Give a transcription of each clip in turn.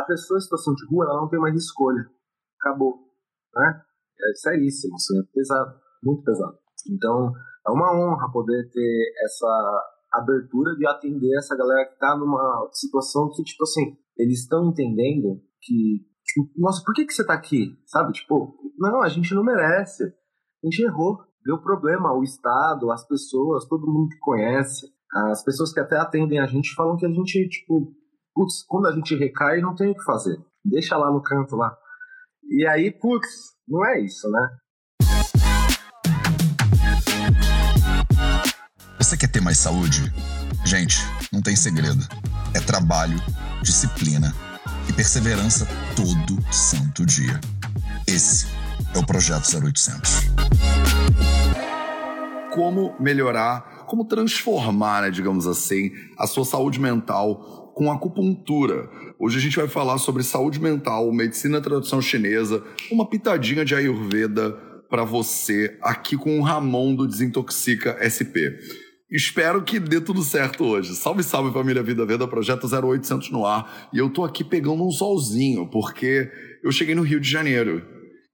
a pessoa em situação de rua, ela não tem mais escolha. Acabou, né? É seríssimo, assim, é pesado, muito pesado. Então, é uma honra poder ter essa abertura de atender essa galera que tá numa situação que, tipo assim, eles estão entendendo que, tipo, nossa, por que, que você tá aqui? Sabe? Tipo, não, a gente não merece. A gente errou, deu problema. O Estado, as pessoas, todo mundo que conhece, as pessoas que até atendem a gente falam que a gente, tipo, putz, quando a gente recai, não tem o que fazer. Deixa lá no canto lá. E aí, putz, não é isso, né? Você quer ter mais saúde? Gente, não tem segredo. É trabalho, disciplina e perseverança todo santo dia. Esse é o Projeto 0800. Como melhorar, como transformar, né, digamos assim, a sua saúde mental com acupuntura. Hoje a gente vai falar sobre saúde mental, medicina tradicional chinesa, uma pitadinha de Ayurveda para você aqui com o Ramon do Desintoxica SP. Espero que dê tudo certo hoje. Salve, salve família Vida Veda, projeto 0800 no ar. E eu tô aqui pegando um solzinho, porque eu cheguei no Rio de Janeiro.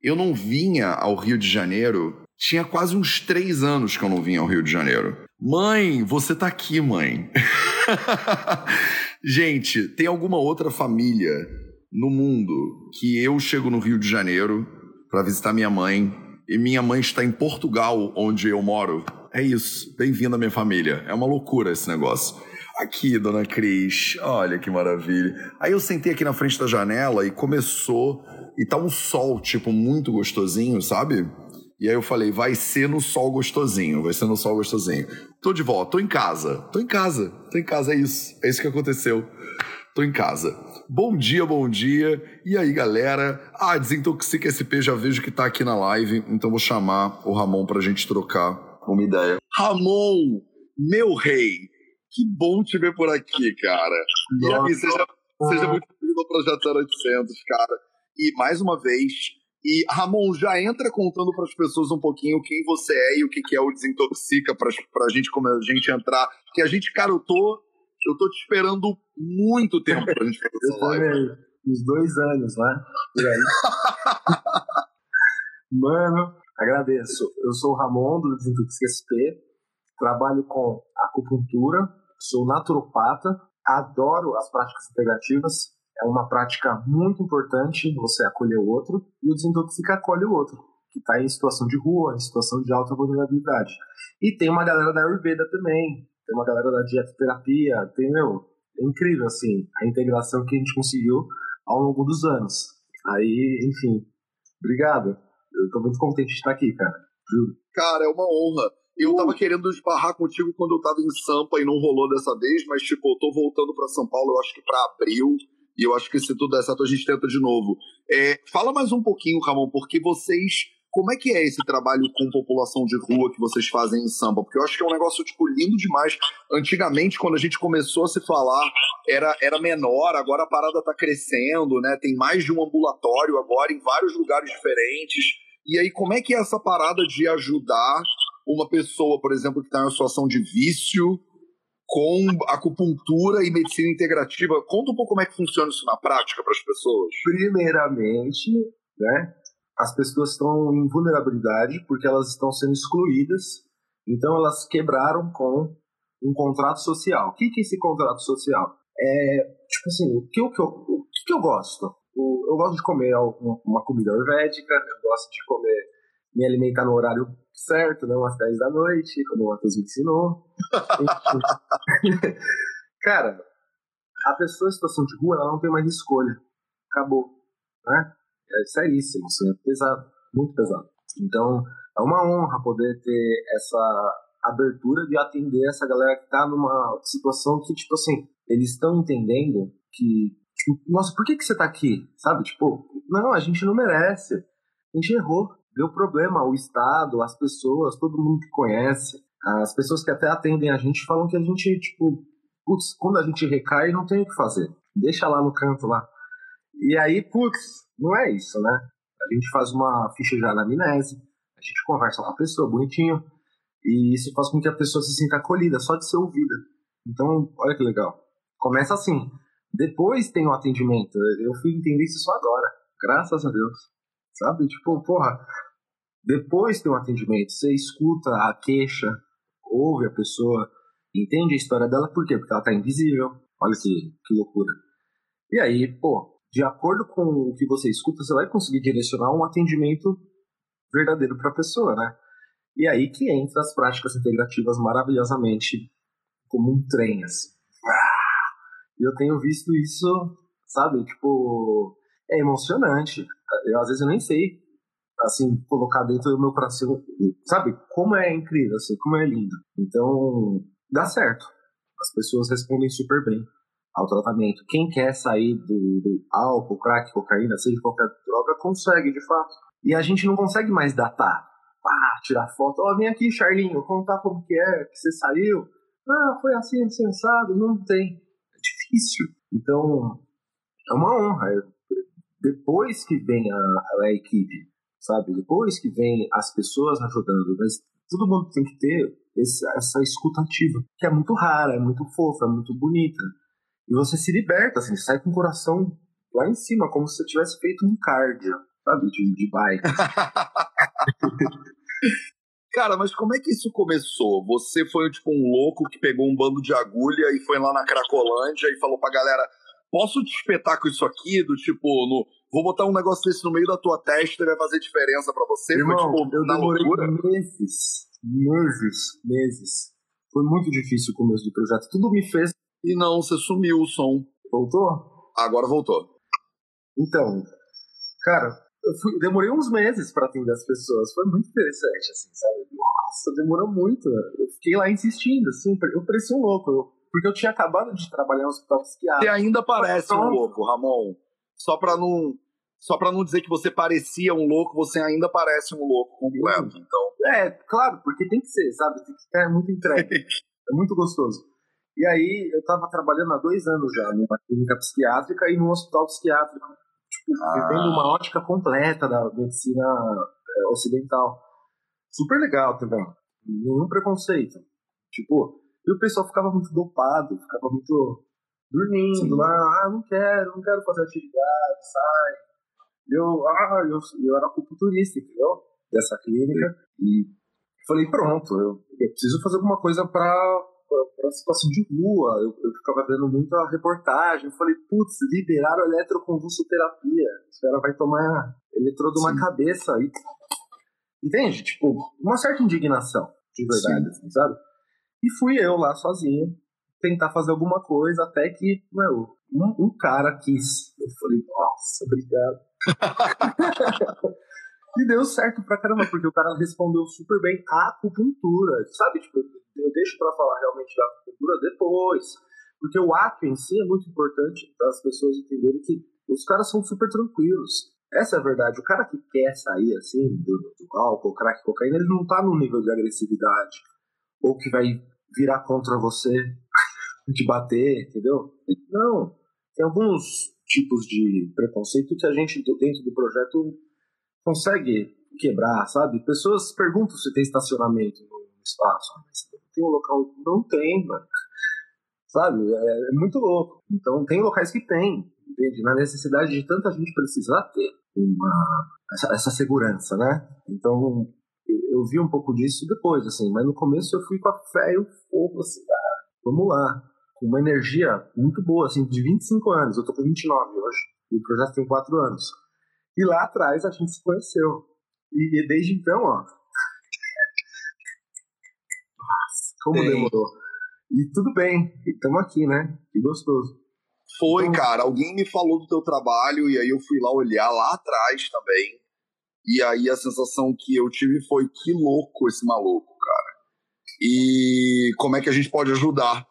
Eu não vinha ao Rio de Janeiro, tinha quase uns três anos que eu não vinha ao Rio de Janeiro. Mãe, você tá aqui, mãe. Gente, tem alguma outra família no mundo que eu chego no Rio de Janeiro para visitar minha mãe e minha mãe está em Portugal, onde eu moro? É isso. Bem-vindo à minha família. É uma loucura esse negócio. Aqui, dona Cris, olha que maravilha. Aí eu sentei aqui na frente da janela e começou. E tá um sol, tipo, muito gostosinho, sabe? E aí eu falei, vai ser no sol gostosinho, vai ser no sol gostosinho. Tô de volta, tô em casa, tô em casa, tô em casa, é isso, é isso que aconteceu. Tô em casa. Bom dia, bom dia. E aí, galera? Ah, Desintoxica SP, já vejo que tá aqui na live, então vou chamar o Ramon pra gente trocar uma ideia. Ramon, meu rei, que bom te ver por aqui, cara. E aí, seja, seja muito bem-vindo ao Projeto 0800, cara. E mais uma vez, e Ramon, já entra contando para as pessoas um pouquinho quem você é e o que, que é o Desintoxica para a gente, como a gente entrar. Que a gente, cara, eu tô, eu tô te esperando muito tempo para a gente fazer essa live. Uns dois anos, né? Por aí. Mano, agradeço. Eu sou o Ramon do Desintoxica SP, trabalho com acupuntura, sou naturopata, adoro as práticas integrativas, é uma prática muito importante você acolher o outro e o desintoxica acolhe o outro, que está em situação de rua, em situação de alta vulnerabilidade. E tem uma galera da Ayurveda também, tem uma galera da dietoterapia, tem, meu, é incrível, assim, a integração que a gente conseguiu ao longo dos anos. Aí, enfim, obrigado. Eu tô muito contente de estar aqui, cara. Juro. Cara, é uma honra. Eu tava querendo esbarrar contigo quando eu tava em Sampa e não rolou dessa vez, mas, tipo, eu tô voltando para São Paulo, eu acho que para abril. E eu acho que se tudo der certo, a gente tenta de novo. É, fala mais um pouquinho, Ramon, porque vocês. Como é que é esse trabalho com população de rua que vocês fazem em samba? Porque eu acho que é um negócio, tipo, lindo demais. Antigamente, quando a gente começou a se falar, era, era menor, agora a parada tá crescendo, né? Tem mais de um ambulatório agora em vários lugares diferentes. E aí, como é que é essa parada de ajudar uma pessoa, por exemplo, que está em uma situação de vício, com acupuntura e medicina integrativa. Conta um pouco como é que funciona isso na prática para as pessoas. Primeiramente, né, as pessoas estão em vulnerabilidade porque elas estão sendo excluídas, então elas quebraram com um contrato social. O que, é esse contrato social? É, tipo assim, o que, eu, o que, que eu gosto? Eu gosto de comer uma comida ayurvédica, eu gosto de comer, me alimentar no horário certo, né? Umas 10 da noite, como o Matheus me ensinou. Cara, a pessoa em situação de rua, ela não tem mais escolha. Acabou. Né? É seríssimo, assim, é pesado, muito pesado. Então, é uma honra poder ter essa abertura de atender essa galera que tá numa situação que, tipo assim, eles estão entendendo que, tipo, nossa, por que, que você tá aqui? Sabe? Tipo, não, a gente não merece. A gente errou deu problema ao Estado, às pessoas, todo mundo que conhece, as pessoas que até atendem a gente falam que a gente, tipo, putz, quando a gente recai, não tem o que fazer. Deixa lá no canto lá. E aí, putz, não é isso, né? A gente faz uma ficha de anamnese, a gente conversa com a pessoa bonitinho, e isso faz com que a pessoa se sinta acolhida, só de ser ouvida. Então, olha que legal. Começa assim, Depois tem o atendimento. Eu fui entender isso só agora. Graças a Deus. Sabe? Tipo, porra. Depois tem atendimento. Você escuta a queixa, ouve a pessoa, entende a história dela, por quê? Porque ela tá invisível. Olha que, que loucura. E aí, pô, de acordo com o que você escuta, você vai conseguir direcionar um atendimento verdadeiro para a pessoa, né? E aí que entra as práticas integrativas maravilhosamente como um trem, assim. E eu tenho visto isso, sabe? Tipo, é emocionante. Eu, às vezes eu nem sei, assim, colocar dentro do meu coração, sabe? Como é incrível, assim, como é lindo. Então, dá certo. As pessoas respondem super bem ao tratamento. Quem quer sair do, do álcool, crack, cocaína, seja qualquer droga, consegue, de fato. E a gente não consegue mais datar. Ah, tirar foto. Ó, oh, vem aqui, Charlinho, contar como que é, que você saiu. Ah, foi assim, insensado. Não tem. É difícil. Então, é uma honra. Depois que vem a, a equipe, sabe? Depois que vem as pessoas ajudando, mas todo mundo tem que ter esse, essa escutativa, que é muito rara, é muito fofa, é muito bonita. E você se liberta, assim, sai com o coração lá em cima, como se você tivesse feito um cardio, sabe, de, de bike. Cara, mas como é que isso começou? Você foi tipo um louco que pegou um bando de agulha e foi lá na Cracolândia e falou pra galera: posso te espetar com isso aqui? Do tipo, no, vou botar um negócio desse no meio da tua testa e vai fazer diferença para você? Irmão, foi tipo, eu na loucura? meses, meses, meses. Foi muito difícil o começo do projeto. Tudo me fez e não, você sumiu o som. Voltou? Agora voltou. Então, cara, eu fui, demorei uns meses para atender as pessoas. Foi muito interessante, assim, sabe? Nossa, demorou muito. Eu fiquei lá insistindo, assim, eu parecia um louco. Eu, porque eu tinha acabado de trabalhar no hospital psiquiátrico. Você ainda parece um louco, Ramon. Só pra não. Só pra não dizer que você parecia um louco, você ainda parece um louco completo. Então. É, claro, porque tem que ser, sabe? Tem que ficar muito entregue. é muito gostoso. E aí eu estava trabalhando há dois anos já numa clínica psiquiátrica e num hospital psiquiátrico, tipo, ah. vivendo uma ótica completa da medicina é, ocidental. Super legal também, nenhum preconceito. Tipo, e o pessoal ficava muito dopado, ficava muito dormindo Sim. lá, ah, não quero, não quero fazer atividade, sai. Eu, ah, eu, eu era acupunturista, entendeu? Dessa clínica. Sim. E falei, pronto, eu, eu preciso fazer alguma coisa para para situação de rua. Eu, eu, ficava vendo muita reportagem. Eu falei, putz, liberaram eletroconvulsoterapia. Os caras vai tomar eletrodo na cabeça. aí entende? Tipo, uma certa indignação, de verdade, assim, sabe? E fui eu lá sozinho tentar fazer alguma coisa até que, meu, um, um cara quis. Eu falei, nossa, obrigado. e deu certo pra caramba, porque o cara respondeu super bem a acupuntura, sabe? Tipo, eu deixo para falar realmente da cultura depois. Porque o ato em si é muito importante das pessoas entenderem que os caras são super tranquilos. Essa é a verdade. O cara que quer sair assim do, do álcool, crack, cocaína, ele não tá num nível de agressividade. Ou que vai virar contra você, te bater, entendeu? Não. Tem alguns tipos de preconceito que a gente, dentro do projeto, consegue quebrar, sabe? Pessoas perguntam se tem estacionamento no espaço. Mas tem um local. Não tem, mano. Sabe? É, é, muito louco. Então, tem locais que tem, entende? Na necessidade de tanta gente precisar ter uma, essa, essa segurança, né? Então, eu, eu, vi um pouco disso depois, assim. Mas no começo eu fui com a fé e o fogo, assim. Ah, vamos lá. Com uma energia muito boa, assim, de 25 anos. Eu tô com 29 hoje. E o projeto tem 4 anos. E lá atrás a gente se conheceu. E, e desde então, ó, Como Sim. demorou. E tudo bem, estamos aqui, né? Que gostoso. Foi, então, cara. Alguém me falou do teu trabalho e aí eu fui lá olhar lá atrás também. E aí a sensação que eu tive foi que louco esse maluco, cara. E como é que a gente pode ajudar?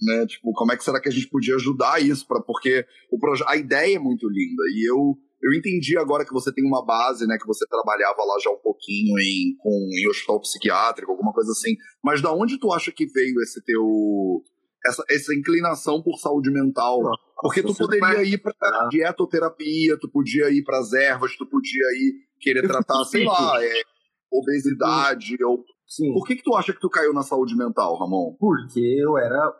Né? Tipo, como é que será que a gente podia ajudar isso? Pra, porque o a ideia é muito linda. E eu eu entendi agora que você tem uma base, né? Que você trabalhava lá já um pouquinho em, com, em hospital psiquiátrico, alguma coisa assim. Mas da onde tu acha que veio esse teu. Essa, essa inclinação por saúde mental? Não, Porque tu poderia vai... ir pra ah. dietoterapia, tu podia ir para as ervas, tu podia ir querer eu tratar, sei lá, é, obesidade. Sim. Ou... Sim. Por que, que tu acha que tu caiu na saúde mental, Ramon? Porque eu era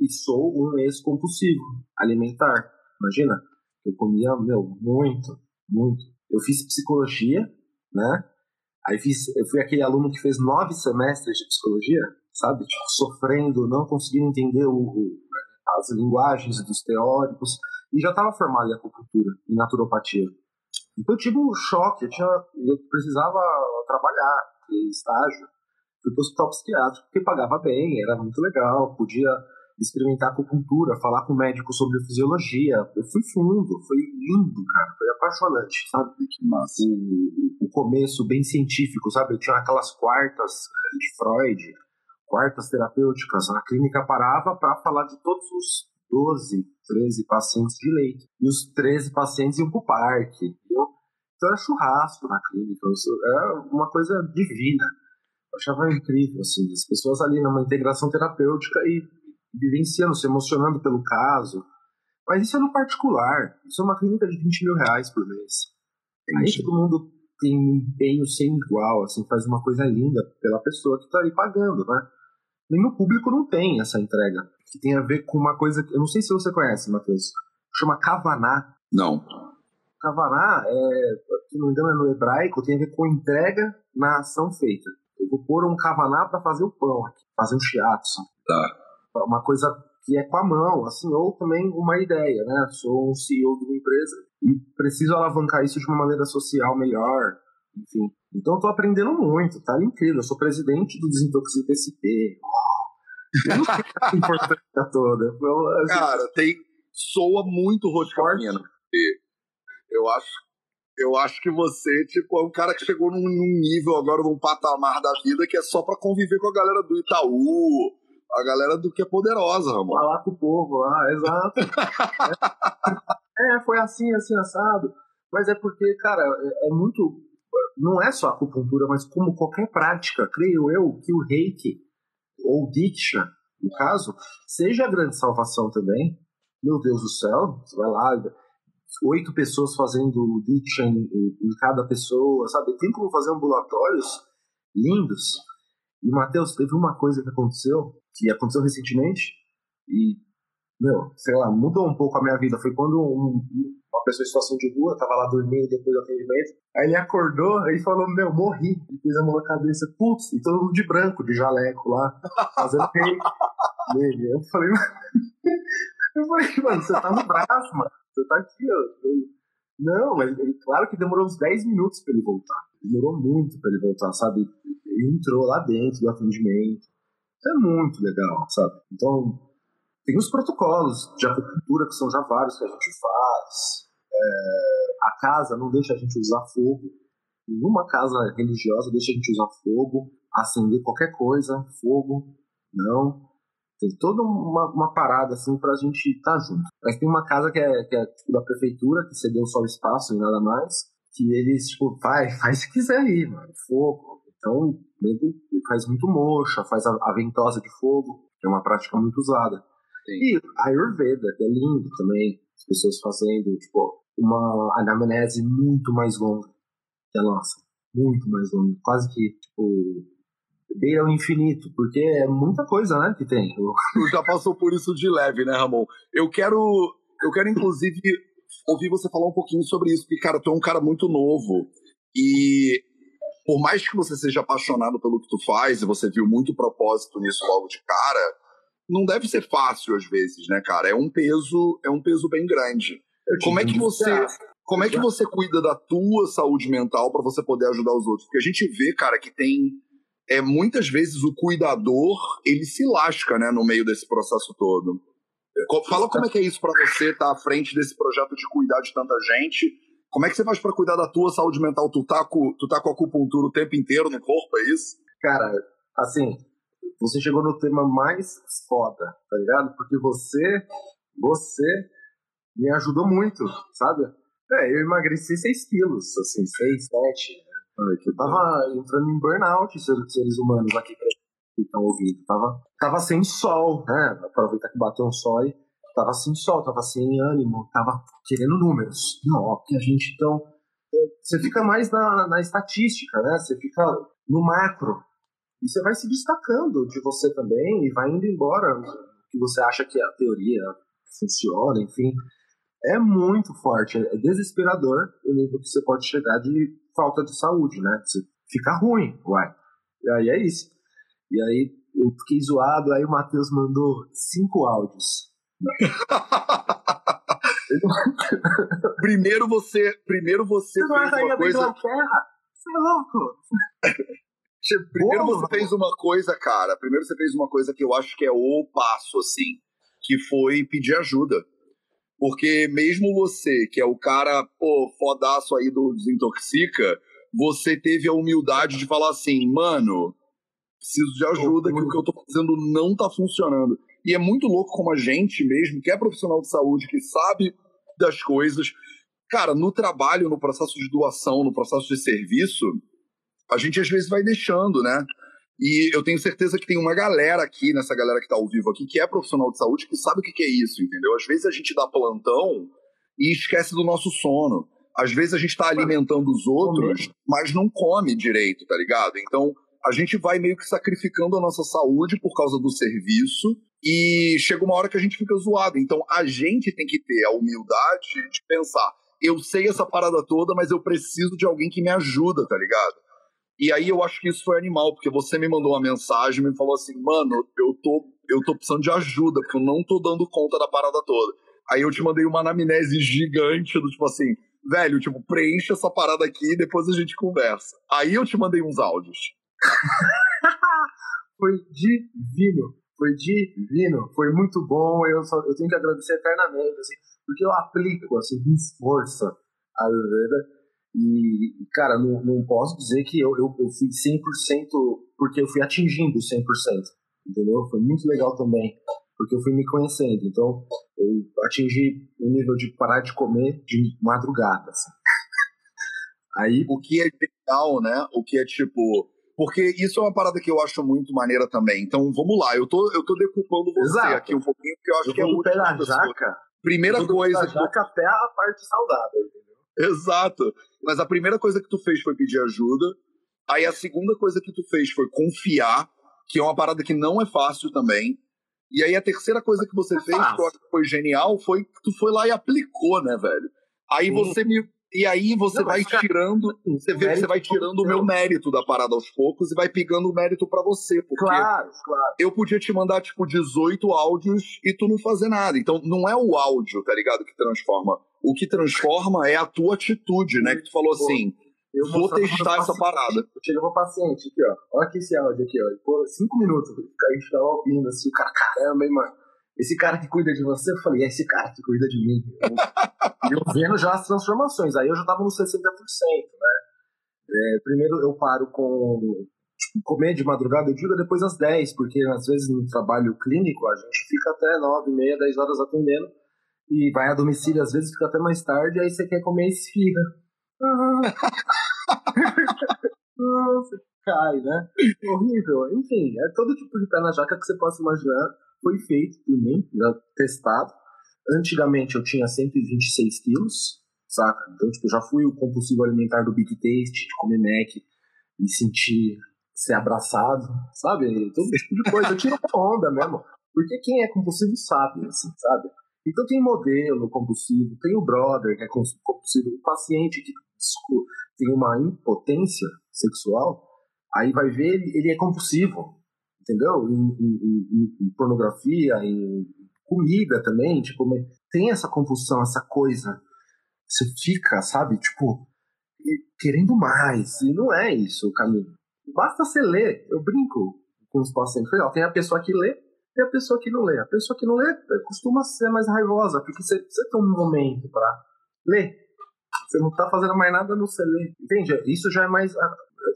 E sou um ex-compulsivo alimentar. Imagina, eu comia, meu, muito, muito. Eu fiz psicologia, né? Aí fiz, eu fui aquele aluno que fez nove semestres de psicologia, sabe? Tipo, sofrendo, não conseguindo entender o, o, as linguagens dos teóricos. E já estava formado em acupuntura e naturopatia. Então eu tive um choque, eu, tinha, eu precisava trabalhar, ter estágio. Fui para o hospital psiquiátrico, porque pagava bem, era muito legal, podia experimentar acupuntura, falar com o médico sobre fisiologia. Eu fui fundo, foi lindo, cara, foi apaixonante, sabe? Que massa. O, o começo bem científico, sabe? Eu tinha aquelas quartas eh, de Freud, quartas terapêuticas. A clínica parava para falar de todos os 12, 13 pacientes de leito. E os 13 pacientes iam para o parque. Entendeu? Então era churrasco na clínica, era uma coisa divina. Eu achava incrível, assim, as pessoas ali numa integração terapêutica e vivenciando, se emocionando pelo caso. Mas isso é no particular. Isso é uma clínica de 20 mil reais por mês. Aí todo mundo tem um empenho sem igual, assim, faz uma coisa linda pela pessoa que está aí pagando, né? Nem no público não tem essa entrega, que tem a ver com uma coisa que eu não sei se você conhece, Matheus. Chama Kavaná. Não. Kavaná, é, se não me engano, é no hebraico, tem a ver com entrega na ação feita. Eu vou pôr um Kavaná para fazer o pão aqui, fazer um shiatsu. Tá uma coisa que é com a mão, assim, ou também uma ideia, né? Sou um CEO de uma empresa e preciso alavancar isso de uma maneira social melhor, enfim. Então eu tô aprendendo muito, tá incrível. Eu sou presidente do Desintoxica SP. Oh, eu não sei a importância toda. Eu, assim, Cara, tem, soa muito roscamino. Eu acho, eu acho que você, tipo, é um cara que chegou num, num nível agora, num patamar da vida que é só para conviver com a galera do Itaú, a galera do que é poderosa, Ramon. Falar com o povo lá, exato. é, é, foi assim, assim, assado. Mas é porque, cara, é, é muito. Não é só acupuntura, mas como qualquer prática, creio eu, que o reiki, ou diksha, no caso, seja a grande salvação também. Meu Deus do céu, você vai lá, oito pessoas fazendo diksha em, em cada pessoa, sabe? Tem como fazer ambulatórios lindos. E, Matheus, teve uma coisa que aconteceu que aconteceu recentemente e, meu, sei lá, mudou um pouco a minha vida. Foi quando um, uma pessoa em situação de rua tava lá dormindo depois do atendimento, aí ele acordou e falou, meu, morri. Ele pôs a mão na cabeça, putz, e todo mundo de branco, de jaleco lá, fazendo rei nele. Eu falei, eu falei, mano, você tá no braço, mano. Você tá aqui, ó. Não, mas claro que demorou uns 10 minutos pra ele voltar. Demorou muito pra ele voltar, sabe? Ele entrou lá dentro do atendimento é muito legal, sabe? Então, tem os protocolos de acupuntura, que são já vários que a gente faz. É, a casa não deixa a gente usar fogo. Nenhuma casa religiosa deixa a gente usar fogo, acender qualquer coisa, fogo, não. Tem toda uma, uma parada assim pra gente estar tá junto. Mas tem uma casa que é, que é tipo da prefeitura, que cedeu só o espaço e nada mais, que eles, tipo, faz, faz se quiser aí, mano, fogo. Então, nego faz muito mocha, faz a, a, ventosa de fogo, que é uma prática muito usada. Sim. E a Ayurveda, que é lindo também, as pessoas fazendo, tipo, uma anamnese muito mais longa que a nossa. Muito mais longa. Quase que, tipo, beira o infinito, porque é muita coisa, né, que tem. Tu já passou por isso de leve, né, Ramon? Eu quero, eu quero inclusive ouvir você falar um pouquinho sobre isso, porque, cara, tu é um cara muito novo e por mais que você seja apaixonado pelo que tu faz e você viu muito propósito nisso logo de cara, não deve ser fácil às vezes, né, cara? É um peso, é um peso bem grande. Como é que você, como é que você cuida da tua saúde mental para você poder ajudar os outros? Porque a gente vê, cara, que tem é muitas vezes o cuidador, ele se lasca, né, no meio desse processo todo. Fala como é que é isso para você estar tá à frente desse projeto de cuidar de tanta gente como é que você faz para cuidar da tua saúde mental? Tu tá, com, tu tá com acupuntura o tempo inteiro no corpo, é isso? Cara, assim, você chegou no tema mais foda, tá ligado? Porque você, você me ajudou muito, sabe? É, eu emagreci 6 quilos, assim, 6, 7. Né? Eu tava entrando em burnout, seres humanos aqui que estão ouvindo. Tava, tava sem sol, né? Aproveitar que bateu um sol e tava sem sol, tava sem ânimo, tava querendo números. Não, que a gente então. Você fica mais na, na estatística, né? Você fica no macro. E você vai se destacando de você também e vai indo embora que você acha que a teoria funciona, enfim, é muito forte, é desesperador o nível que você pode chegar de falta de saúde, né? Você fica ruim, uai. E aí é isso. E aí eu fiquei zoado, aí o Matheus mandou cinco áudios. primeiro você, primeiro você, você fez uma coisa. Você é louco. Primeiro você fez uma coisa, cara. Primeiro você fez uma coisa que eu acho que é o passo, assim, que foi pedir ajuda. Porque mesmo você, que é o cara, pô, fodaço aí do Desintoxica, você teve a humildade de falar assim, mano, preciso de ajuda, que o que eu tô fazendo não tá funcionando. E é muito louco como a gente mesmo, que é profissional de saúde, que sabe das coisas, cara, no trabalho, no processo de doação, no processo de serviço, a gente às vezes vai deixando, né? E eu tenho certeza que tem uma galera aqui, nessa galera que tá ao vivo aqui, que é profissional de saúde, que sabe o que, é isso, entendeu? Às vezes a gente dá plantão e esquece do nosso sono. Às vezes a gente tá alimentando os outros, mas não come direito, tá ligado? Então, a gente vai meio que sacrificando a nossa saúde por causa do serviço e chega uma hora que a gente fica zoado. Então a gente tem que ter a humildade de pensar: eu sei essa parada toda, mas eu preciso de alguém que me ajuda, tá ligado? E aí eu acho que isso foi animal, porque você me mandou uma mensagem me falou assim: mano, eu tô, eu tô precisando de ajuda, porque eu não tô dando conta da parada toda. Aí eu te mandei uma anamnese gigante do tipo assim, velho, tipo, preencha essa parada aqui e depois a gente conversa. Aí eu te mandei uns áudios. foi divino, foi divino, foi muito bom. Eu, só, eu tenho que agradecer eternamente, assim, porque eu aplico assim, com força a Ayurveda. E, cara, não, não posso dizer que eu, eu, eu fui 100% porque eu fui atingindo 100%, entendeu? Foi muito legal também, porque eu fui me conhecendo. Então, eu atingi o nível de parar de comer de madrugada, assim. Aí, o que é legal, né? O que é tipo porque isso é uma parada que eu acho muito maneira também. Então, vamos lá. Eu tô, eu tô decupando você Exato. aqui um pouquinho, porque eu acho eu que é muito. Pé da jaca. Primeira coisa. Da jaca até a parte saudável, entendeu? Exato. Mas a primeira coisa que tu fez foi pedir ajuda. Aí a segunda coisa que tu fez foi confiar, que é uma parada que não é fácil também. E aí a terceira coisa que você é fez, fácil. que eu acho que foi genial, foi que tu foi lá e aplicou, né, velho? Aí você me e aí você vai tirando, você, vê, você vai tirando o meu mérito da parada aos poucos e vai pegando o mérito para você. Porque claro, claro. eu podia te mandar, tipo, 18 áudios e tu não fazer nada. Então, não é o áudio, tá ligado, que transforma. O que transforma é a tua atitude, né? Que tu falou assim, eu vou testar essa parada. Chega pro paciente aqui, ó. Olha aqui esse áudio aqui, ó. Cinco minutos, a gente tava ouvindo assim, o cara, caramba, hein, mano esse cara que cuida de você, eu falei, é esse cara que cuida de mim. E eu, vendo já as transformações, aí eu já tava no 60%, né? É, primeiro eu paro com tipo, comer de madrugada, eu digo depois às 10, porque às vezes no trabalho clínico a gente fica até 9, meia, 10 horas atendendo e vai a domicílio, às vezes fica até mais tarde, aí você quer comer esfirra. Nossa, cai, né? Horrível. Enfim, é todo tipo de pé na jaca que você possa imaginar foi feito por mim, já testado. Antigamente eu tinha 126 quilos, saca? Então, tipo, já fui o compulsivo alimentar do Big Taste, de comer Mac e sentir ser abraçado, sabe? Todo tipo de coisa. Eu tiro onda mesmo. Porque quem é compulsivo sabe, assim, sabe? Então tem modelo compulsivo, tem o brother que é compulsivo, o paciente que tem uma impotência sexual, aí vai ver ele, é compulsivo entendeu? Em, em, em, pornografia, em comida também, tipo, tem essa compulsão, essa coisa. Você fica, sabe, tipo, querendo mais. E não é isso o caminho. Basta você ler. Eu brinco com os pacientes. Tem a pessoa que lê e a pessoa que não lê. A pessoa que não lê eh, costuma ser mais raivosa, porque você, você tem um momento para ler. Você não tá fazendo mais nada no ler. Entende? Isso já é mais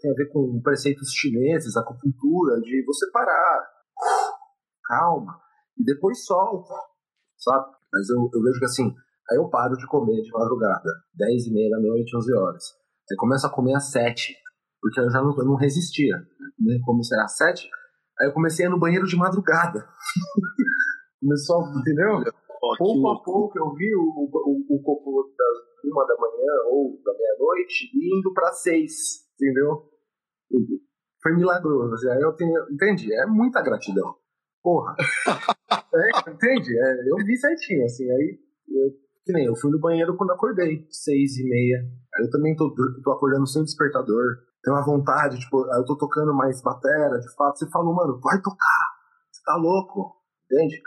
tem a ver com preceitos chineses, acupuntura, de você parar, calma, e depois solta, sabe? Mas eu, eu vejo que assim, aí eu paro de comer de madrugada, 10 e meia da noite, 11 horas. Aí começo a comer às 7, porque eu já não, eu não resistia. Né? Comecei às 7, aí eu comecei a ir no banheiro de madrugada. Começou, entendeu? pouco a pouco eu vi o, o, o copo das uma da manhã ou da meia-noite indo para seis entendeu? Foi milagroso. Assim, aí eu tenho, entendi, é muita gratidão. Porra. é, entende? É, eu vi certinho, assim, aí. Eu, que nem eu fui no banheiro quando acordei, seis e meia. Aí eu também tô, tô acordando sem despertador. Tenho uma vontade, tipo, aí eu tô tocando mais batera, de fato. Você falou, mano, vai tocar. Você tá louco, entende?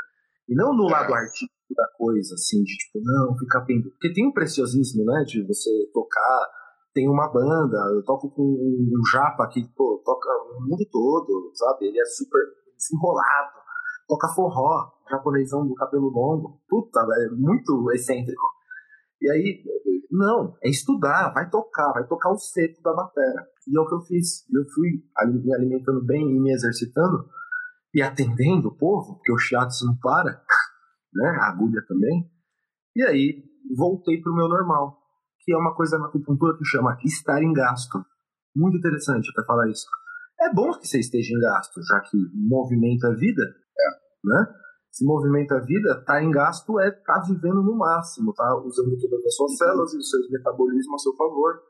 E não no lado é. artístico da coisa, assim, de tipo, não, ficar pendendo. Porque tem um preciosismo, né, de você tocar. Tem uma banda, eu toco com um japa que, pô, toca no mundo todo, sabe? Ele é super desenrolado, toca forró, japonesão do cabelo longo. Puta, é muito excêntrico. E aí, não, é estudar, vai tocar, vai tocar o seco da matéria. E é o que eu fiz. Eu fui me alimentando bem e me exercitando e atendendo o povo, porque o shiatsu não para, né? A agulha também. E aí voltei para o meu normal, que é uma coisa na acupuntura que chama estar em gasto. Muito interessante até falar isso. É bom que você esteja em gasto, já que movimento é vida, é. né? Se movimento é vida, tá em gasto é tá vivendo no máximo, tá usando todas as suas células e o seu metabolismo a seu favor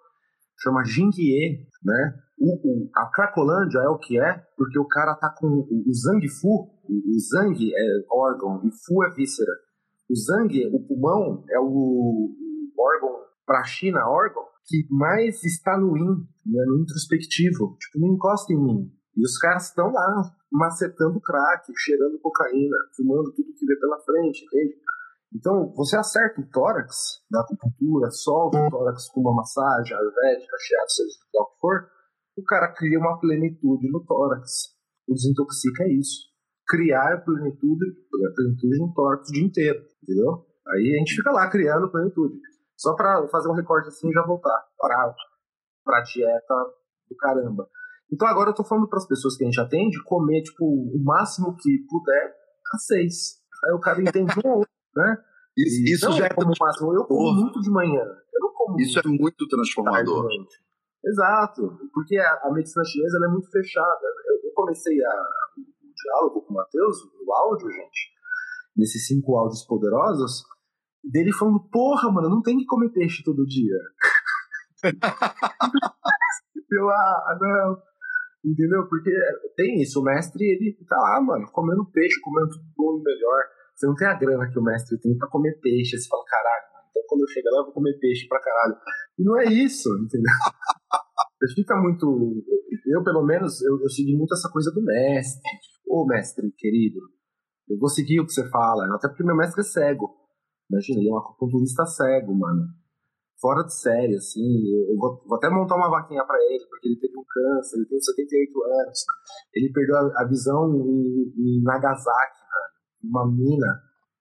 chama Jinguie, né? O, o, a Cracolândia é o que é, porque o cara tá com o, o Zang Fu, o, o Zang é órgão e Fu é víscera. O Zang, o pulmão, é o órgão, para a China, órgão que mais está no in, né, no introspectivo. Tipo, não encosta em mim. E os caras estão lá, macetando crack, cheirando cocaína, fumando tudo que vê pela frente, entende? Então, você acerta o tórax da acupuntura, solta o tórax com uma massagem ayurvédica, shiatsu, seja o que for, o cara cria uma plenitude no tórax. O desintoxica é isso. Criar plenitude, plenitude no tórax o dia inteiro, entendeu? Aí a gente fica lá criando plenitude. Só para fazer um recorte assim e já voltar para a dieta do caramba. Então agora eu tô falando para as pessoas que a gente atende comer tipo o máximo que puder a seis. Aí o cara entende um né? Isso, isso já é como máximo. Eu como muito de manhã. Eu não como Isso é muito transformador. Exato, porque a, a, medicina chinesa é muito fechada. Eu, eu comecei a, o diálogo com o Matheus, o áudio, gente, nesses cinco áudios poderosos, dele falando: Porra, mano, não tem que comer peixe todo dia. eu, ah, não. Entendeu? Porque tem isso, o mestre, ele tá lá, mano, comendo peixe, comendo tudo bom melhor. Você não tem a grana que o mestre tem pra comer peixe. Você fala, caralho, então quando eu chegar lá eu vou comer peixe pra caralho. E não é isso, entendeu? Você fica muito. Eu, pelo menos, eu, eu segui muito essa coisa do mestre. Ô, mestre querido, eu vou seguir o que você fala. Até porque meu mestre é cego. Imagina, ele é um acupunturista cego, mano. Fora de série, assim. Eu vou, vou até montar uma vaquinha para ele, porque ele teve um câncer, ele tem 78 anos. Ele perdeu a, a visão em, em Nagasaki, uma mina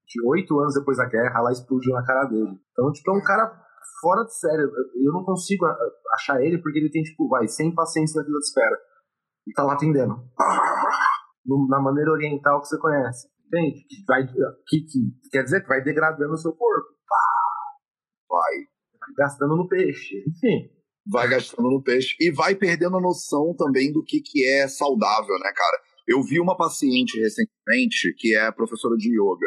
de oito anos depois da guerra, lá explodiu na cara dele. Então, tipo, é um cara fora de série. Eu não consigo achar ele porque ele tem, tipo, vai, sem paciência na fila de espera. Ele tá lá atendendo. Na maneira oriental que você conhece. Entende? Que, vai, que, que quer dizer que vai degradando o seu corpo. Vai. Vai gastando no peixe. Enfim. Vai gastando no peixe. E vai perdendo a noção também do que, que é saudável, né, cara? Eu vi uma paciente recentemente que é professora de yoga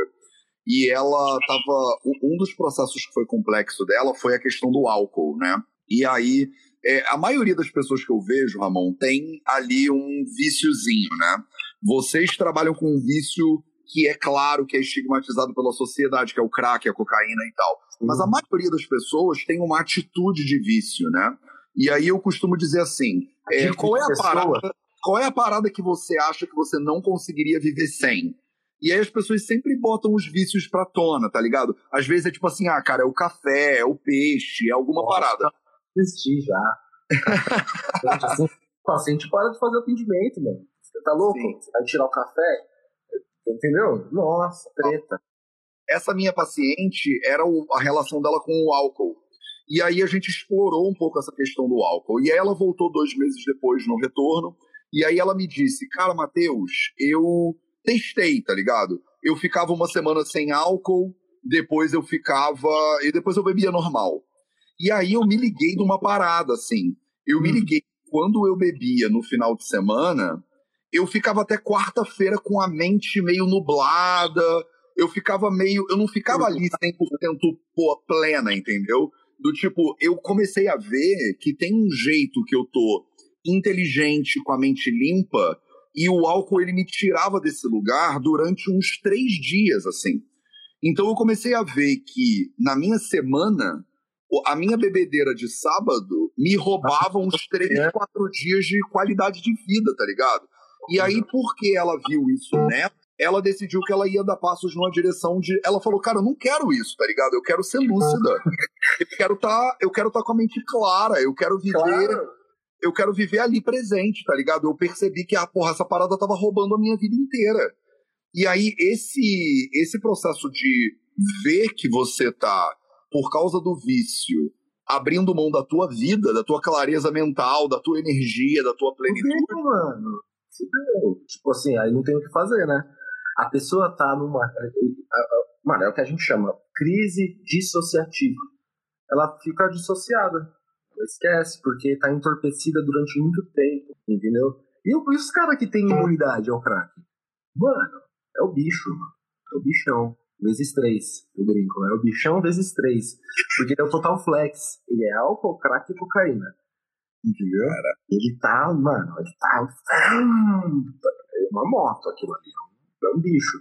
e ela estava um dos processos que foi complexo dela foi a questão do álcool, né? E aí é, a maioria das pessoas que eu vejo, Ramon, tem ali um víciozinho, né? Vocês trabalham com um vício que é claro que é estigmatizado pela sociedade, que é o crack, a cocaína e tal. Mas a maioria das pessoas tem uma atitude de vício, né? E aí eu costumo dizer assim, é, qual é a parada qual é a parada que você acha que você não conseguiria viver sem? E aí as pessoas sempre botam os vícios pra tona, tá ligado? Às vezes é tipo assim, ah, cara, é o café, é o peixe, é alguma Nossa, parada. Desisti já. assim, o paciente para de fazer atendimento, mano. Você tá louco? Sim. Você vai tirar o café? Entendeu? Nossa, treta. Essa minha paciente era a relação dela com o álcool. E aí a gente explorou um pouco essa questão do álcool. E aí ela voltou dois meses depois no retorno e aí ela me disse, cara, Matheus, eu testei, tá ligado? Eu ficava uma semana sem álcool, depois eu ficava. E depois eu bebia normal. E aí eu me liguei de uma parada, assim. Eu me hum. liguei quando eu bebia no final de semana, eu ficava até quarta-feira com a mente meio nublada. Eu ficava meio. Eu não ficava ali 100% pô, plena, entendeu? Do tipo, eu comecei a ver que tem um jeito que eu tô inteligente, com a mente limpa, e o álcool ele me tirava desse lugar durante uns três dias, assim. Então eu comecei a ver que na minha semana a minha bebedeira de sábado me roubava uns três, é. quatro dias de qualidade de vida, tá ligado? E aí, porque ela viu isso né? ela decidiu que ela ia dar passos numa direção de. Ela falou, cara, eu não quero isso, tá ligado? Eu quero ser lúcida. Eu quero tá, eu quero estar tá com a mente clara, eu quero viver. Claro. Eu quero viver ali presente, tá ligado? Eu percebi que, ah, porra, essa parada tava roubando a minha vida inteira. E aí, esse, esse processo de ver que você tá, por causa do vício, abrindo mão da tua vida, da tua clareza mental, da tua energia, da tua plenitude. mano. Tipo assim, aí não tem o que fazer, né? A pessoa tá numa. Mano, é o que a gente chama crise dissociativa. Ela fica dissociada. Ela esquece, porque tá entorpecida durante muito tempo, entendeu? E, os caras que têm imunidade ao crack? Mano, é o bicho, mano. É o bichão. Vezes três, eu brinco. É o bichão vezes três. Porque ele é o total flex. Ele é álcool, crack e cocaína. Entendeu? Cara. Ele tá, mano, ele tá. É uma moto aquilo ali é um bicho.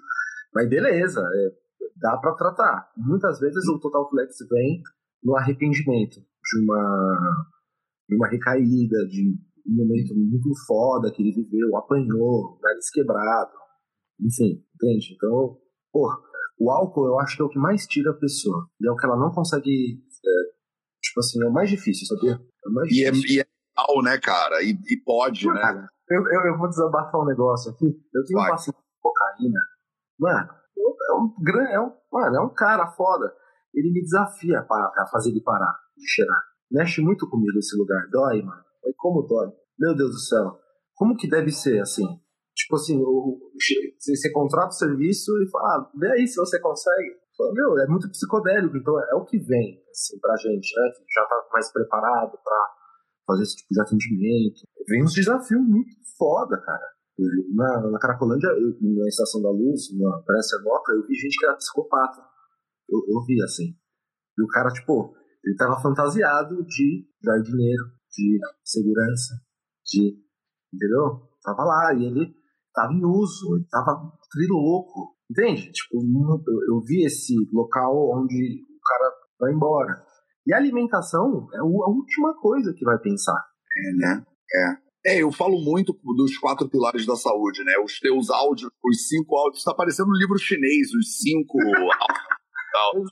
Mas beleza, é, dá para tratar. Muitas vezes o Total Flex vem no arrependimento de uma, de uma recaída, de um momento muito foda que ele viveu, apanhou, nariz quebrado, enfim, entende? Então, porra, o álcool eu acho que é o que mais tira a pessoa. E é o que ela não consegue. É, tipo assim, é o mais difícil, sabia? É mais difícil. E é, e é mal, né, cara? E, e pode, né? Eu, eu, eu, vou desabafar um negócio aqui. Eu tenho Vai. um paciente cocaína, mano, é um, é um, mano, é um cara foda. Ele me desafia a fazer ele parar de cheirar. Mexe muito comigo esse lugar. Dói, mano. Mas como dói? Meu Deus do céu. Como que deve ser assim? Tipo assim, o, você contrata o serviço e fala, ah, vê aí se você consegue. Fala, meu, é muito psicodélico, então é o que vem, assim, pra gente, né? Que já tá mais preparado pra fazer esse tipo de atendimento. Vem uns desafios muito foda, cara. Na, na Caracolândia, eu, na Estação da Luz, na Praça Moca, eu vi gente que era psicopata. Eu, eu vi assim. E o cara, tipo, ele tava fantasiado de jardineiro, de segurança, de. Entendeu? Tava lá e ele tava em uso, ele tava trilouco. Entende? Tipo, eu, eu vi esse local onde o cara vai embora. E a alimentação é a última coisa que vai pensar. É, né? É. É, eu falo muito dos quatro pilares da saúde, né? Os teus áudios, os cinco áudios, está parecendo um livro chinês, os cinco áudios.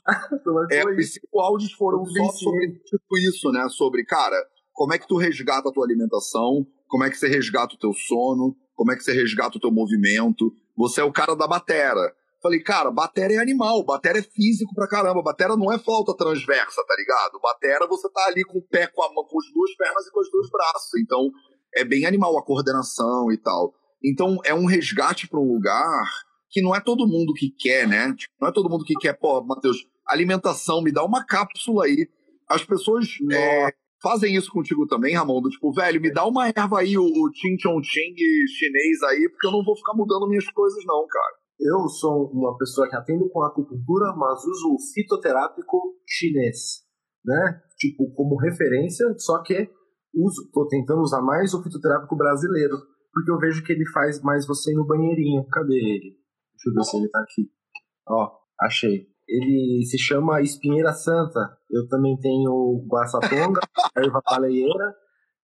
é, os cinco áudios foram só sobre tipo isso, né? Sobre, cara, como é que tu resgata a tua alimentação, como é que você resgata o teu sono, como é que você resgata o teu movimento. Você é o cara da batera. Falei, cara, batera é animal, batera é físico pra caramba, batera não é flauta transversa, tá ligado? Batera você tá ali com o pé com, a, com as duas pernas e com os dois braços. Então, é bem animal a coordenação e tal. Então é um resgate para um lugar que não é todo mundo que quer, né? Tipo, não é todo mundo que quer, pô, Matheus, alimentação, me dá uma cápsula aí. As pessoas é, fazem isso contigo também, Ramon, do tipo, velho, me dá uma erva aí, o, o Chong Ching chinês aí, porque eu não vou ficar mudando minhas coisas, não, cara. Eu sou uma pessoa que atendo com acupuntura, mas uso o fitoterápico chinês, né? Tipo, como referência, só que uso, tô tentando usar mais o fitoterápico brasileiro, porque eu vejo que ele faz mais você ir no banheirinho. Cadê ele? Deixa eu ver se ele tá aqui. Ó, achei. Ele se chama Espinheira Santa. Eu também tenho Guaçatonga, erva baleeira,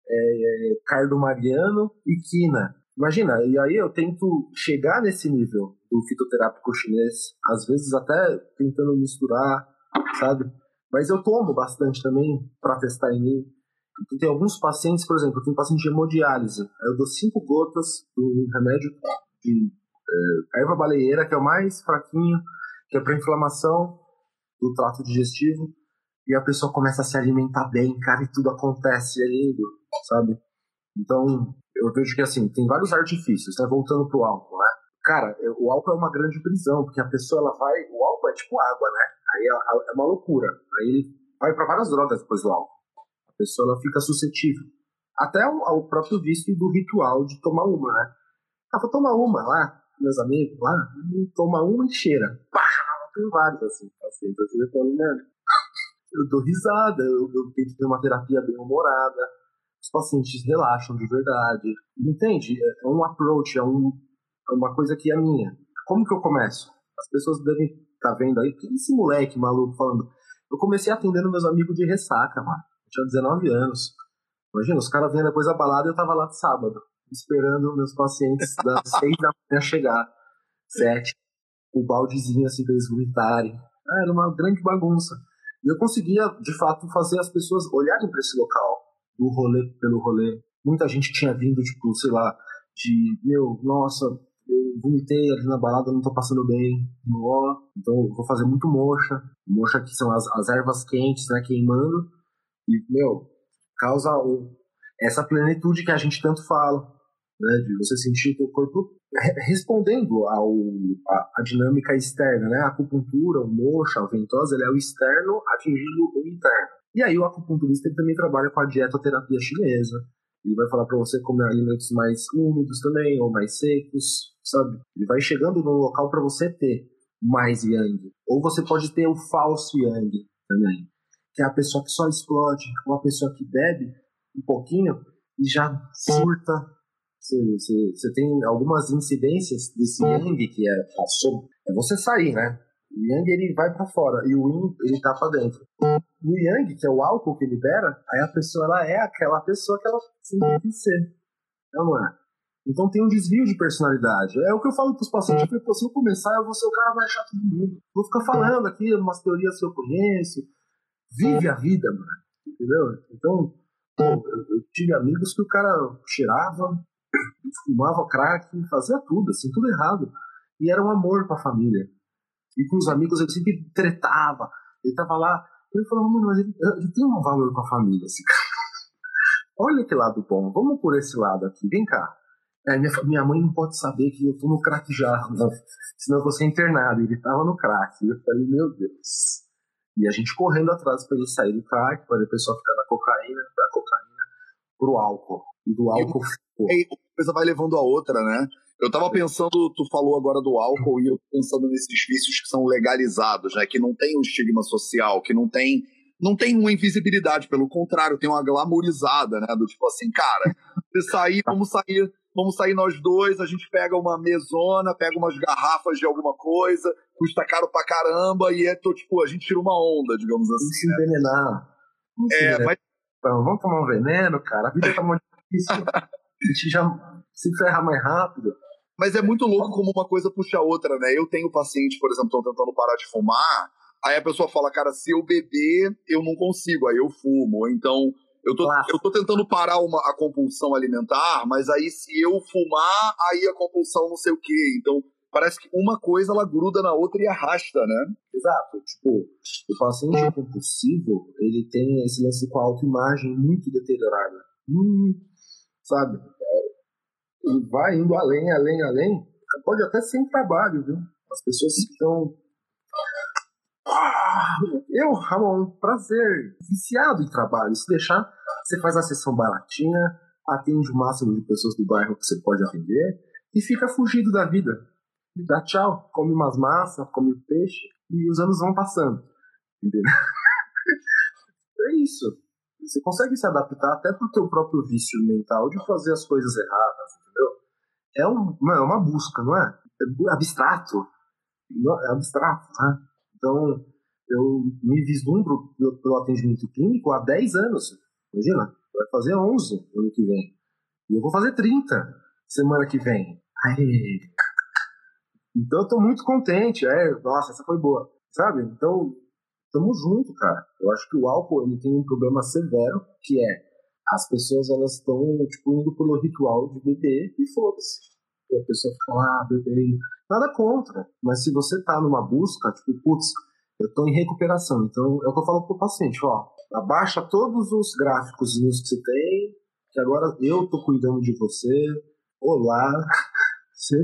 é, cardo mariano e quina. Imagina, e aí eu tento chegar nesse nível do fitoterápico chinês, às vezes até tentando misturar, sabe? Mas eu tomo bastante também para testar em mim. Então, tem alguns pacientes, por exemplo, eu tenho paciente de hemodiálise, eu dou cinco gotas do remédio de é, erva baleeira, que é o mais fraquinho, que é para inflamação do trato digestivo, e a pessoa começa a se alimentar bem, cara, e tudo acontece, é lindo, sabe? Então, eu vejo que assim, tem vários artifícios, né? Voltando pro álcool, né? Cara, o álcool é uma grande prisão, porque a pessoa ela vai. O álcool é tipo água, né? Aí é uma loucura. Aí ele vai para várias drogas depois do álcool pessoa ela fica suscetível. Até ao próprio vício do ritual de tomar uma, né? Ah, vou tomar uma lá, meus amigos lá, toma uma e cheira. Pá! Tem vários assim, pacientes assim, eu falo, mano, eu dou risada, eu, eu ter uma terapia bem humorada, os pacientes relaxam de verdade. Entende? É um approach, é, um, é uma coisa que é minha. Como que eu começo? As pessoas devem estar tá vendo aí, que esse moleque maluco falando. Eu comecei atendendo meus amigos de ressaca, mano. Eu tinha 19 anos. Imagina, os caras vinham depois da balada e eu tava lá de sábado, esperando meus pacientes das 6 da manhã chegar. Sete. O baldezinho assim pra eles vomitarem. Ah, era uma grande bagunça. E eu conseguia, de fato, fazer as pessoas olharem para esse local, do rolê pelo rolê. Muita gente tinha vindo, tipo, sei lá, de, meu, nossa, vomitei ali na balada, não tô passando bem, ó, então vou fazer muito mocha. Mocha que são as, as ervas quentes, né, queimando. E, meu, causa o, essa plenitude que a gente tanto fala, né, de você sentir o corpo respondendo ao, a, a, dinâmica externa, né? A acupuntura, o mocha, a ventosa, ele é o externo atingindo o interno. E aí o acupunturista também trabalha com a dietoterapia chinesa. Ele vai falar para você comer alimentos mais úmidos também, ou mais secos, sabe? Ele vai chegando no local para você ter mais yang. Ou você pode ter o falso yang também, que é a pessoa que só explode, ou a pessoa que bebe um pouquinho e já surta você, tem algumas incidências desse yang, que é, é você sair, né? O yang ele vai para fora e o yin ele tá para dentro. O yang, que é o álcool que libera, aí a pessoa ela é aquela pessoa que ela sempre quis ser. Não, não é? Então tem um desvio de personalidade. É o que eu falo para os pacientes. Falei, se eu começar, eu vou ser o cara mais chato do mundo. Vou ficar falando aqui umas teorias que eu conheço. Vive a vida, mano. Entendeu? Então, eu, eu tive amigos que o cara cheirava, fumava crack, fazia tudo, assim, tudo errado. E era um amor com a família. E com os amigos ele sempre tretava. Ele tava lá, ele falou, mas ele, ele tem um valor com a família, esse cara. Olha que lado bom, vamos por esse lado aqui, vem cá. É, minha, minha mãe não pode saber que eu tô no crack já, não, senão eu vou ser internado. Ele tava no crack. E eu falei, meu Deus. E a gente correndo atrás para ele sair do crack, para depois só ficar na cocaína, da cocaína pro álcool. E do álcool. E, coisa vai levando a outra, né? Eu tava pensando, tu falou agora do álcool, e eu pensando nesses vícios que são legalizados, né? Que não tem um estigma social, que não tem não tem uma invisibilidade, pelo contrário, tem uma glamourizada, né? Do tipo assim, cara, se sair, vamos sair, vamos sair nós dois, a gente pega uma mesona, pega umas garrafas de alguma coisa, custa caro pra caramba, e é tipo, a gente tira uma onda, digamos assim. Se né? envenenar. É, mas. Então, vamos tomar um veneno, cara. A vida tá muito difícil. A gente já se ferra mais rápido. Mas é muito louco como uma coisa puxa a outra, né? Eu tenho pacientes, por exemplo, estão tentando parar de fumar, aí a pessoa fala, cara, se eu beber, eu não consigo, aí eu fumo. Ou então, eu tô, eu tô tentando parar uma, a compulsão alimentar, mas aí se eu fumar, aí a compulsão não sei o quê. Então, parece que uma coisa ela gruda na outra e arrasta, né? Exato. Tipo, o paciente compulsivo, ele tem esse lance com a autoimagem muito deteriorada. Hum, sabe? E vai indo além, além, além. Pode até ser em trabalho, viu? As pessoas estão. Ah, eu, Ramon, prazer, viciado em trabalho. Se deixar, você faz a sessão baratinha, atende o máximo de pessoas do bairro que você pode atender e fica fugido da vida. Dá tchau, come umas massas, come peixe e os anos vão passando. Entendeu? é isso. Você consegue se adaptar até pro teu próprio vício mental de fazer as coisas erradas? É, um, é uma busca, não é? É abstrato. É abstrato, né? Então, eu me vislumbro pelo atendimento clínico há 10 anos. Imagina, vai fazer 11 ano que vem. E eu vou fazer 30 semana que vem. Aí. Então eu tô muito contente. É, nossa, essa foi boa. Sabe? Então, tamo junto, cara. Eu acho que o álcool ele tem um problema severo, que é as pessoas elas estão tipo indo pelo ritual de beber e foda-se. E a pessoa fica lá bebendo. Nada contra, mas se você tá numa busca, tipo, putz, eu tô em recuperação. Então é o que eu falo pro paciente, ó, abaixa todos os gráficos que você tem, que agora eu tô cuidando de você. Olá, você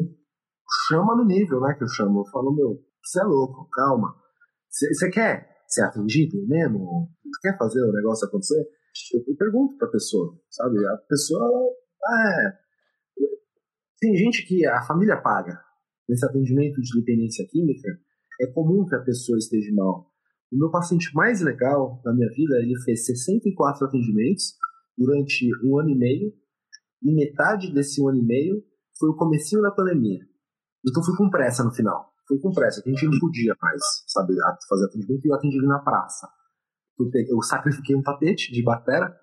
chama no nível, né, que eu chamo. Eu falo, meu, você é louco, calma. Você quer? ser atingido mesmo? Quer fazer o negócio acontecer? Eu, eu pergunto pra pessoa, sabe? A pessoa, ah, é. Tem gente que a família paga. Nesse atendimento de dependência química, é comum que a pessoa esteja mal. O meu paciente mais legal da minha vida, ele fez 64 atendimentos durante um ano e meio, e metade desse um ano e meio foi o comecinho da pandemia. Então fui com pressa no final. Fui com pressa, a gente não podia mais, sabe, fazer atendimento e eu atendi na praça. Eu sacrifiquei um tapete de batera,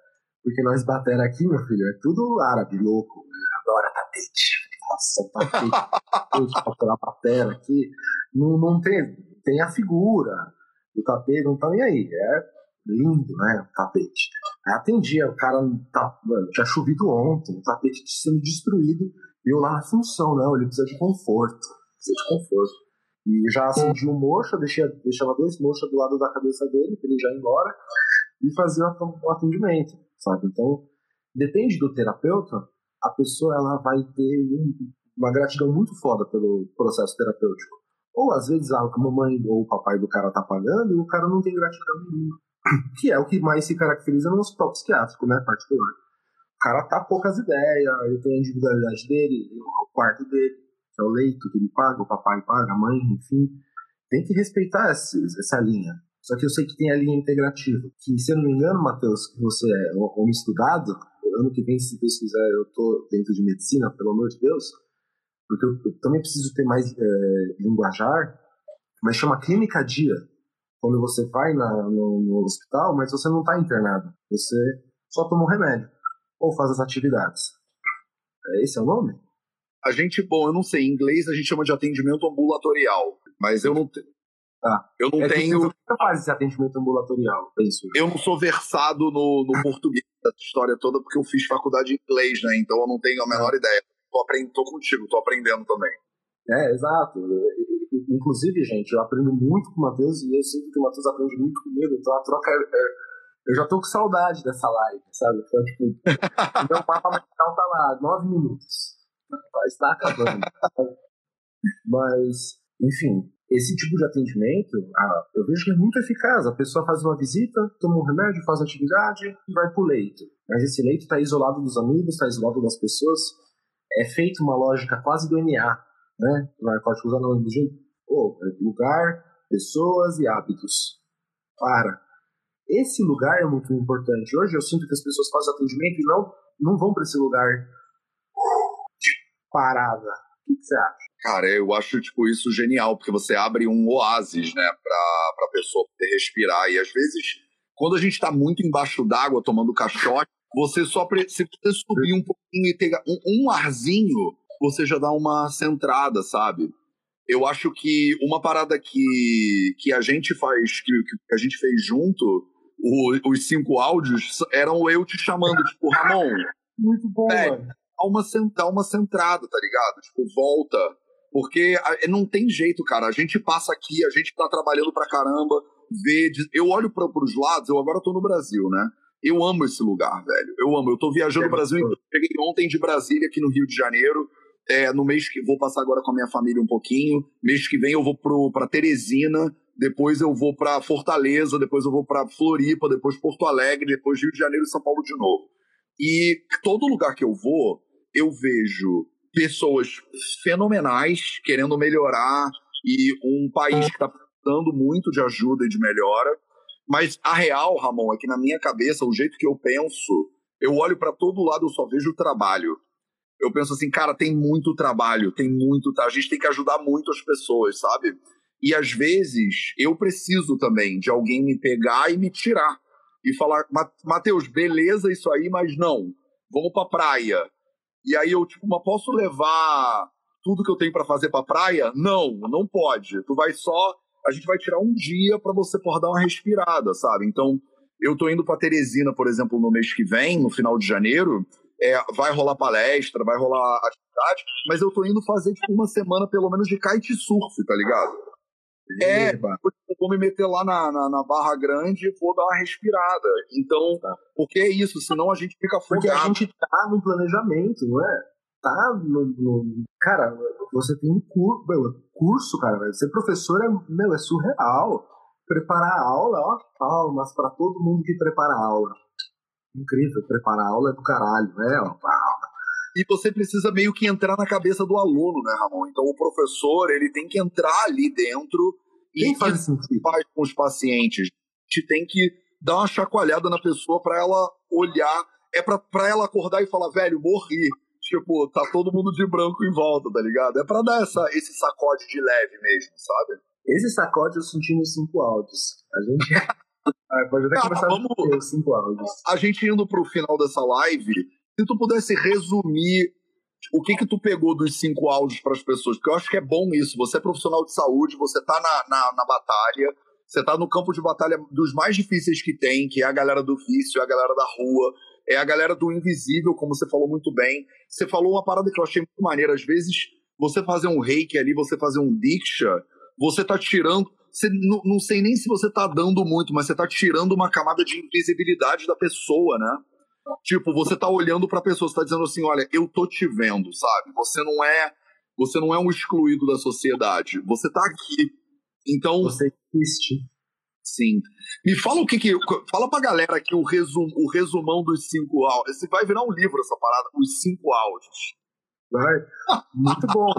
porque nós batera aqui, meu filho, é tudo árabe, louco. Nossa, tapete, tapete pra batera aqui. Não, não tem, tem a figura do tapete, não tá nem aí. É lindo, né, o tapete. Aí atendia, o cara tá, tinha chovido ontem, o tapete sendo destruído, e eu lá na função, não, ele precisa de conforto, precisa de conforto. E já acendi um mocho, deixei, deixava dois mochos do lado da cabeça dele, pra ele já ir embora, e fazia o atendimento, sabe? Então, depende do terapeuta, a pessoa ela vai ter um, uma gratidão muito foda pelo processo terapêutico. Ou às vezes a mamãe ou o papai do cara tá pagando e o cara não tem gratidão nenhuma. Que é o que mais se caracteriza no hospital psiquiátrico, né, particular. O cara tá poucas ideias, ele tem a individualidade dele, o quarto dele, que é o leito que ele paga, o papai paga, a mãe, enfim. Tem que respeitar essa linha. Só que eu sei que tem a linha integrativa, que, se eu não me engano, Matheus, que você é homem estudado, ano que vem, se Deus quiser, eu tô dentro de medicina, pelo amor de Deus, porque eu, eu também preciso ter mais é, linguajar, mas chama clínica dia. Quando você vai na, no, no, hospital, mas você não está internado, você só toma um remédio ou faz as atividades. É, esse é o nome? A gente, bom, eu não sei, em inglês a gente chama de atendimento ambulatorial, mas eu não, Tá. Eu não é tenho. Você faz esse atendimento ambulatorial? É isso. Eu não sou versado no, no português história toda, porque eu fiz faculdade de inglês, né? Então eu não tenho a menor ideia. Tô, aprendendo, tô contigo, tô aprendendo também. É, exato. Inclusive, gente, eu aprendo muito com o Matheus e eu sinto que o Matheus aprende muito comigo, então a troca é, é, eu já tô com saudade dessa live, sabe? Então, tipo, o meu papo mental tá lá, nove minutos. Está acabando. Mas, enfim, esse tipo de atendimento, eu vejo que é muito eficaz. A pessoa faz uma visita, toma um remédio, faz atividade e vai para o leito. Mas esse leito está isolado dos amigos, está isolado das pessoas. É feito uma lógica quase do NA, né? Narcóticos anônimos, de oh, lugar, pessoas e hábitos. Para. Esse lugar é muito importante. Hoje eu sinto que as pessoas fazem atendimento e não, não vão para esse lugar de parada. O que você acha? Cara, eu acho, tipo, isso genial, porque você abre um oásis, né, pra, pra pessoa poder respirar. E às vezes, quando a gente tá muito embaixo d'água tomando caixote, você só precisa subir um pouquinho e ter um, um arzinho, você já dá uma centrada, sabe? Eu acho que uma parada que, que a gente faz, que, que a gente fez junto, o, os cinco áudios, eram eu te chamando, tipo, Ramon. Muito bom, velho. Dá uma, dá uma centrada, tá ligado? Tipo, volta porque é, não tem jeito, cara. A gente passa aqui, a gente tá trabalhando pra caramba, vê. Eu olho para os lados, eu agora tô no Brasil, né? Eu amo esse lugar, velho. Eu amo. Eu tô viajando é, o Brasil inteiro. Cheguei ontem de Brasília, aqui no Rio de Janeiro. É, no mês que vou passar agora com a minha família um pouquinho. Mês que vem eu vou pro, pra Teresina, depois eu vou para Fortaleza, depois eu vou para Floripa, depois Porto Alegre, depois Rio de Janeiro e São Paulo de novo. E todo lugar que eu vou, eu vejo pessoas fenomenais querendo melhorar e um país que está precisando muito de ajuda e de melhora. Mas a real, Ramon, é que na minha cabeça, o jeito que eu penso, eu olho para todo lado, eu só vejo o trabalho. Eu penso assim, cara, tem muito trabalho, tem muito. A gente tem que ajudar muito as pessoas, sabe? E às vezes eu preciso também de alguém me pegar e me tirar. E falar, Matheus, beleza isso aí, mas não. Vamos pra praia. E aí eu, tipo, mas posso levar tudo que eu tenho para fazer pra praia? Não, não pode. Tu vai só. A gente vai tirar um dia para você poder dar uma respirada, sabe? Então, eu tô indo pra Teresina, por exemplo, no mês que vem, no final de janeiro. É, vai rolar palestra, vai rolar atividade, mas eu tô indo fazer tipo, uma semana pelo menos de kitesurf, tá ligado? É, eu vou me meter lá na, na, na, Barra Grande e vou dar uma respirada. Então, tá. porque é isso, senão a gente fica afogado. Porque a gente tá no planejamento, não é? Tá no. no... Cara, você tem um curso, meu, curso, cara, ser professor é, meu, é surreal. Preparar a aula, ó, palmas para todo mundo que prepara a aula. Incrível, preparar a aula é do caralho, é, ó, e você precisa meio que entrar na cabeça do aluno, né, Ramon? Então o professor, ele tem que entrar ali dentro e faz, faz com os pacientes. A gente tem que dar uma chacoalhada na pessoa para ela olhar. é pra, pra ela acordar e falar, velho, morri. Tipo, tá todo mundo de branco em volta, tá ligado? É pra dar essa, esse sacode de leve mesmo, sabe? Esse sacode eu senti nos cinco áudios. A gente. ah, pode até começar vamos... os cinco áudios. A gente indo pro final dessa live, se tu pudesse resumir o que que tu pegou dos cinco áudios para as pessoas, porque eu acho que é bom isso. Você é profissional de saúde, você tá na, na, na batalha, você tá no campo de batalha dos mais difíceis que tem, que é a galera do vício, é a galera da rua, é a galera do invisível, como você falou muito bem. Você falou uma parada que eu achei muito maneira. Às vezes, você fazer um reiki ali, você fazer um diksha, você tá tirando. Você, não, não sei nem se você tá dando muito, mas você tá tirando uma camada de invisibilidade da pessoa, né? Tipo, você tá olhando pra pessoa, você tá dizendo assim, olha, eu tô te vendo, sabe? Você não é. Você não é um excluído da sociedade. Você tá aqui. Então. Você existe. Sim. Me fala o que que. Fala pra galera aqui o, resum, o resumão dos cinco áudios. Esse vai virar um livro, essa parada, os cinco áudios. Vai. Muito bom.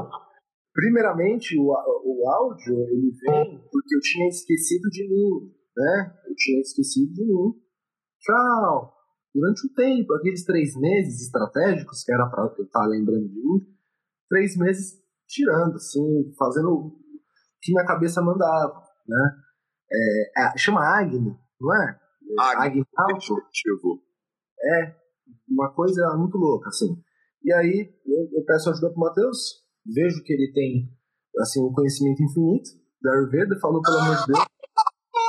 Primeiramente, o, o áudio, ele vem porque eu tinha esquecido de mim, né? Eu tinha esquecido de mim. Tchau durante um tempo, aqueles três meses estratégicos, que era para eu estar lembrando de mim, três meses tirando, assim, fazendo o que minha cabeça mandava, né? É, é, chama Agni, não é? Agni Auto. É, uma coisa muito louca, assim. E aí, eu, eu peço ajuda pro Matheus, vejo que ele tem, assim, um conhecimento infinito da Ayurveda, falou, pelo amor de Deus,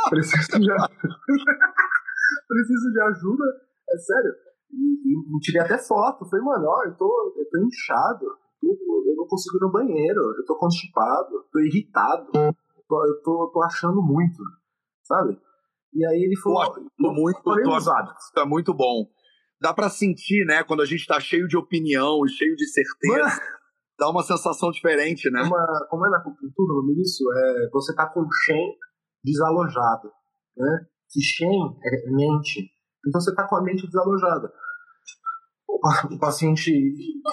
preciso de ajuda. preciso de ajuda é sério. E, e tirei até foto. Falei, mano, ó, eu tô, eu tô inchado. Eu não consigo ir no banheiro. Eu tô constipado. Tô irritado. Tô, eu tô, tô achando muito. Sabe? E aí ele falou. Pô, muito, tô, é muito bom. Dá pra sentir, né? Quando a gente tá cheio de opinião, cheio de certeza. Mano, dá uma sensação diferente, né? Uma, como é na acupuntura o nome disso? É, você tá com o Shen desalojado. Né? Que Shen é mente. Então você está com a mente desalojada. O paciente,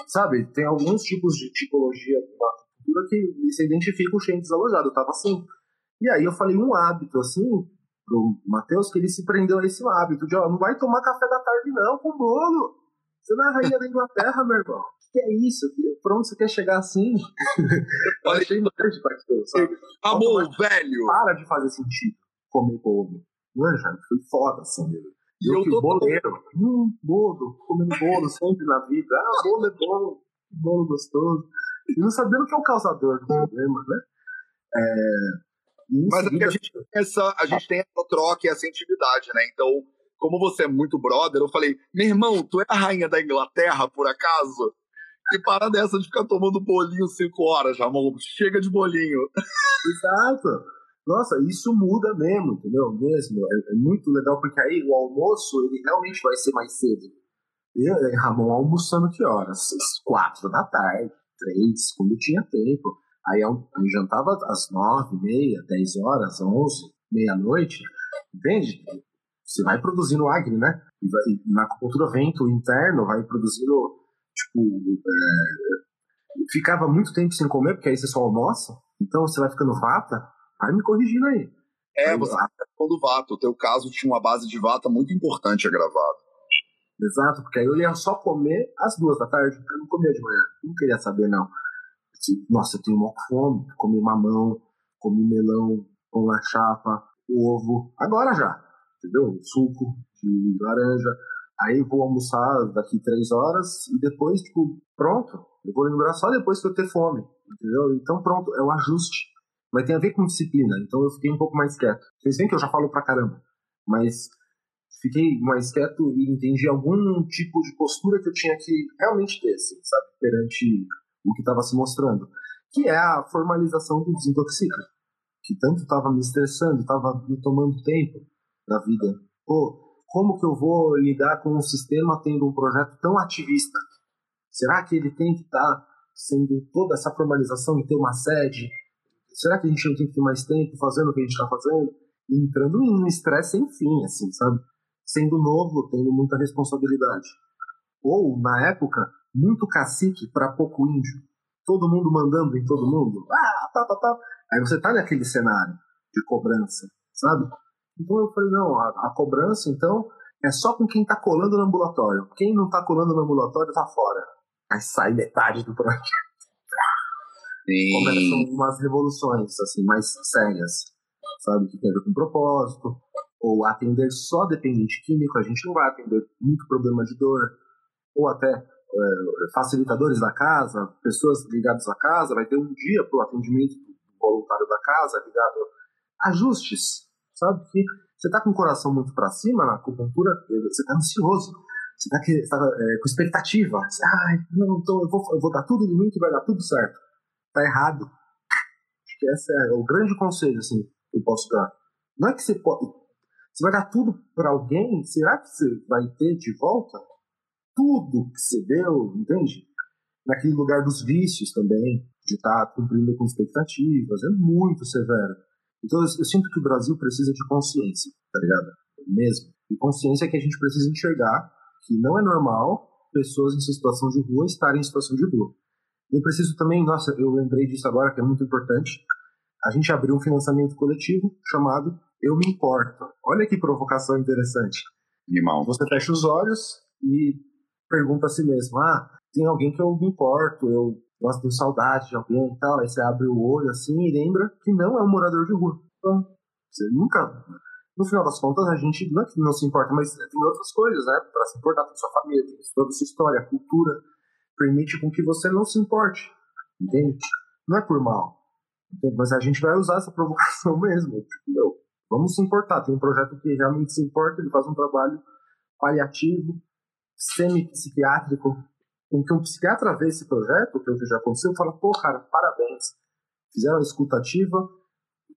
sabe, tem alguns tipos de tipologia cultura que você identifica o Shen desalojado. Eu tava assim. E aí eu falei um hábito, assim, pro Matheus, que ele se prendeu a esse hábito de, ó, não vai tomar café da tarde não com bolo. Você não é a rainha da Inglaterra, meu irmão. Que é isso? Pra onde você quer chegar assim? eu achei grande, pastor, sabe? Amor, velho! Para de fazer sentido comer bolo. Não é, já? Foi foda, assim, mesmo. E eu, eu tô boleiro. Hum, bolo, comendo bolo sempre na vida. Ah, bolo é bom, bolo gostoso. E não sabendo que é o causador do problema, né? É, Mas seguida... é a gente, tem essa, a gente tem essa troca e essa intimidade, né? Então, como você é muito brother, eu falei, meu irmão, tu é a rainha da Inglaterra, por acaso? Que para dessa de ficar tomando bolinho cinco horas, Ramon. Chega de bolinho. Exato. Nossa, isso muda mesmo, entendeu? Mesmo. É, é, muito legal, porque aí o almoço, ele realmente vai ser mais cedo. Eu e Ramon almoçando que horas? Quatro da tarde, três, quando tinha tempo. Aí eu, eu jantava às nove, meia, dez horas, onze, meia-noite, entende? Você vai produzindo acne, né? E, vai, e na acupuntura vento interno vai produzindo, tipo, é, ficava muito tempo sem comer, porque aí você só almoça, então você vai ficando vata, Vai me corrigindo aí. É, você tá falando do Vata. O teu caso tinha uma base de Vata muito importante agravada. Exato, porque aí eu ia só comer às duas da tarde. Eu não comia de manhã. Não queria saber, não. Nossa, eu tenho uma fome. Comi mamão, comi melão, pão na chapa, ovo. Agora já. Entendeu? Suco de laranja. Aí vou almoçar daqui três horas e depois, tipo, pronto. Eu vou lembrar só depois que eu ter fome. Entendeu? Então pronto, é o ajuste vai ter a ver com disciplina. Então eu fiquei um pouco mais quieto. Vocês veem que eu já falo pra caramba, mas fiquei mais quieto e entendi algum tipo de postura que eu tinha que realmente ter, assim, sabe, perante o que estava se mostrando, que é a formalização do desintoxica, que tanto estava me estressando, estava me tomando tempo da vida. Pô, como que eu vou lidar com um sistema tendo um projeto tão ativista? Será que ele tem que estar tá sendo toda essa formalização e ter uma sede será que a gente não tem que ter mais tempo fazendo o que a gente está fazendo? E entrando em um estresse sem fim, assim, sabe? Sendo novo, tendo muita responsabilidade. Ou, na época, muito cacique para pouco índio. Todo mundo mandando em todo mundo. Ah, tá, tá, tá. Aí você tá naquele cenário de cobrança, sabe? Então eu falei, não, a, a cobrança, então, é só com quem tá colando no ambulatório. Quem não tá colando no ambulatório tá fora. Aí sai metade do projeto. Começam umas revoluções, assim, mais sérias, sabe? Que tem a ver com propósito, ou atender só dependente químico, a gente não vai atender muito problema de dor, ou até é, facilitadores da casa, pessoas ligadas à casa, vai ter um dia para o atendimento voluntário da casa ligado a ajustes, sabe? Que você está com o coração muito para cima na acupuntura, você está ansioso, você está tá, é, com expectativa. Você, Ai, não, então eu, vou, eu vou dar tudo de mim que vai dar tudo certo. Tá errado. Acho que esse é o grande conselho assim, que eu posso dar. Não é que você pode. Você vai dar tudo para alguém, será que você vai ter de volta tudo que você deu, entende? Naquele lugar dos vícios também, de estar tá cumprindo com expectativas, é muito severo. Então eu, eu sinto que o Brasil precisa de consciência, tá ligado? Mesmo. E consciência é que a gente precisa enxergar que não é normal pessoas em situação de rua estarem em situação de rua. Eu preciso também, nossa, eu lembrei disso agora, que é muito importante. A gente abriu um financiamento coletivo chamado Eu Me Importo. Olha que provocação interessante. Animal. Você fecha os olhos e pergunta a si mesmo: ah, tem alguém que eu me importo, eu gosto, tenho saudade de alguém e tal. Aí você abre o olho assim e lembra que não é um morador de rua. Então, você nunca. No final das contas, a gente não é que não se importa, mas tem outras coisas, né? Para se importar, tem sua família, tem toda a sua história, a cultura. Permite com que você não se importe. Entende? Não é por mal. Entende? Mas a gente vai usar essa provocação mesmo. Tipo, meu, vamos se importar. Tem um projeto que realmente se importa, ele faz um trabalho paliativo, semi-psiquiátrico, em que um psiquiatra vê esse projeto, que é que já aconteceu, fala, pô, cara, parabéns. Fizeram a escutativa,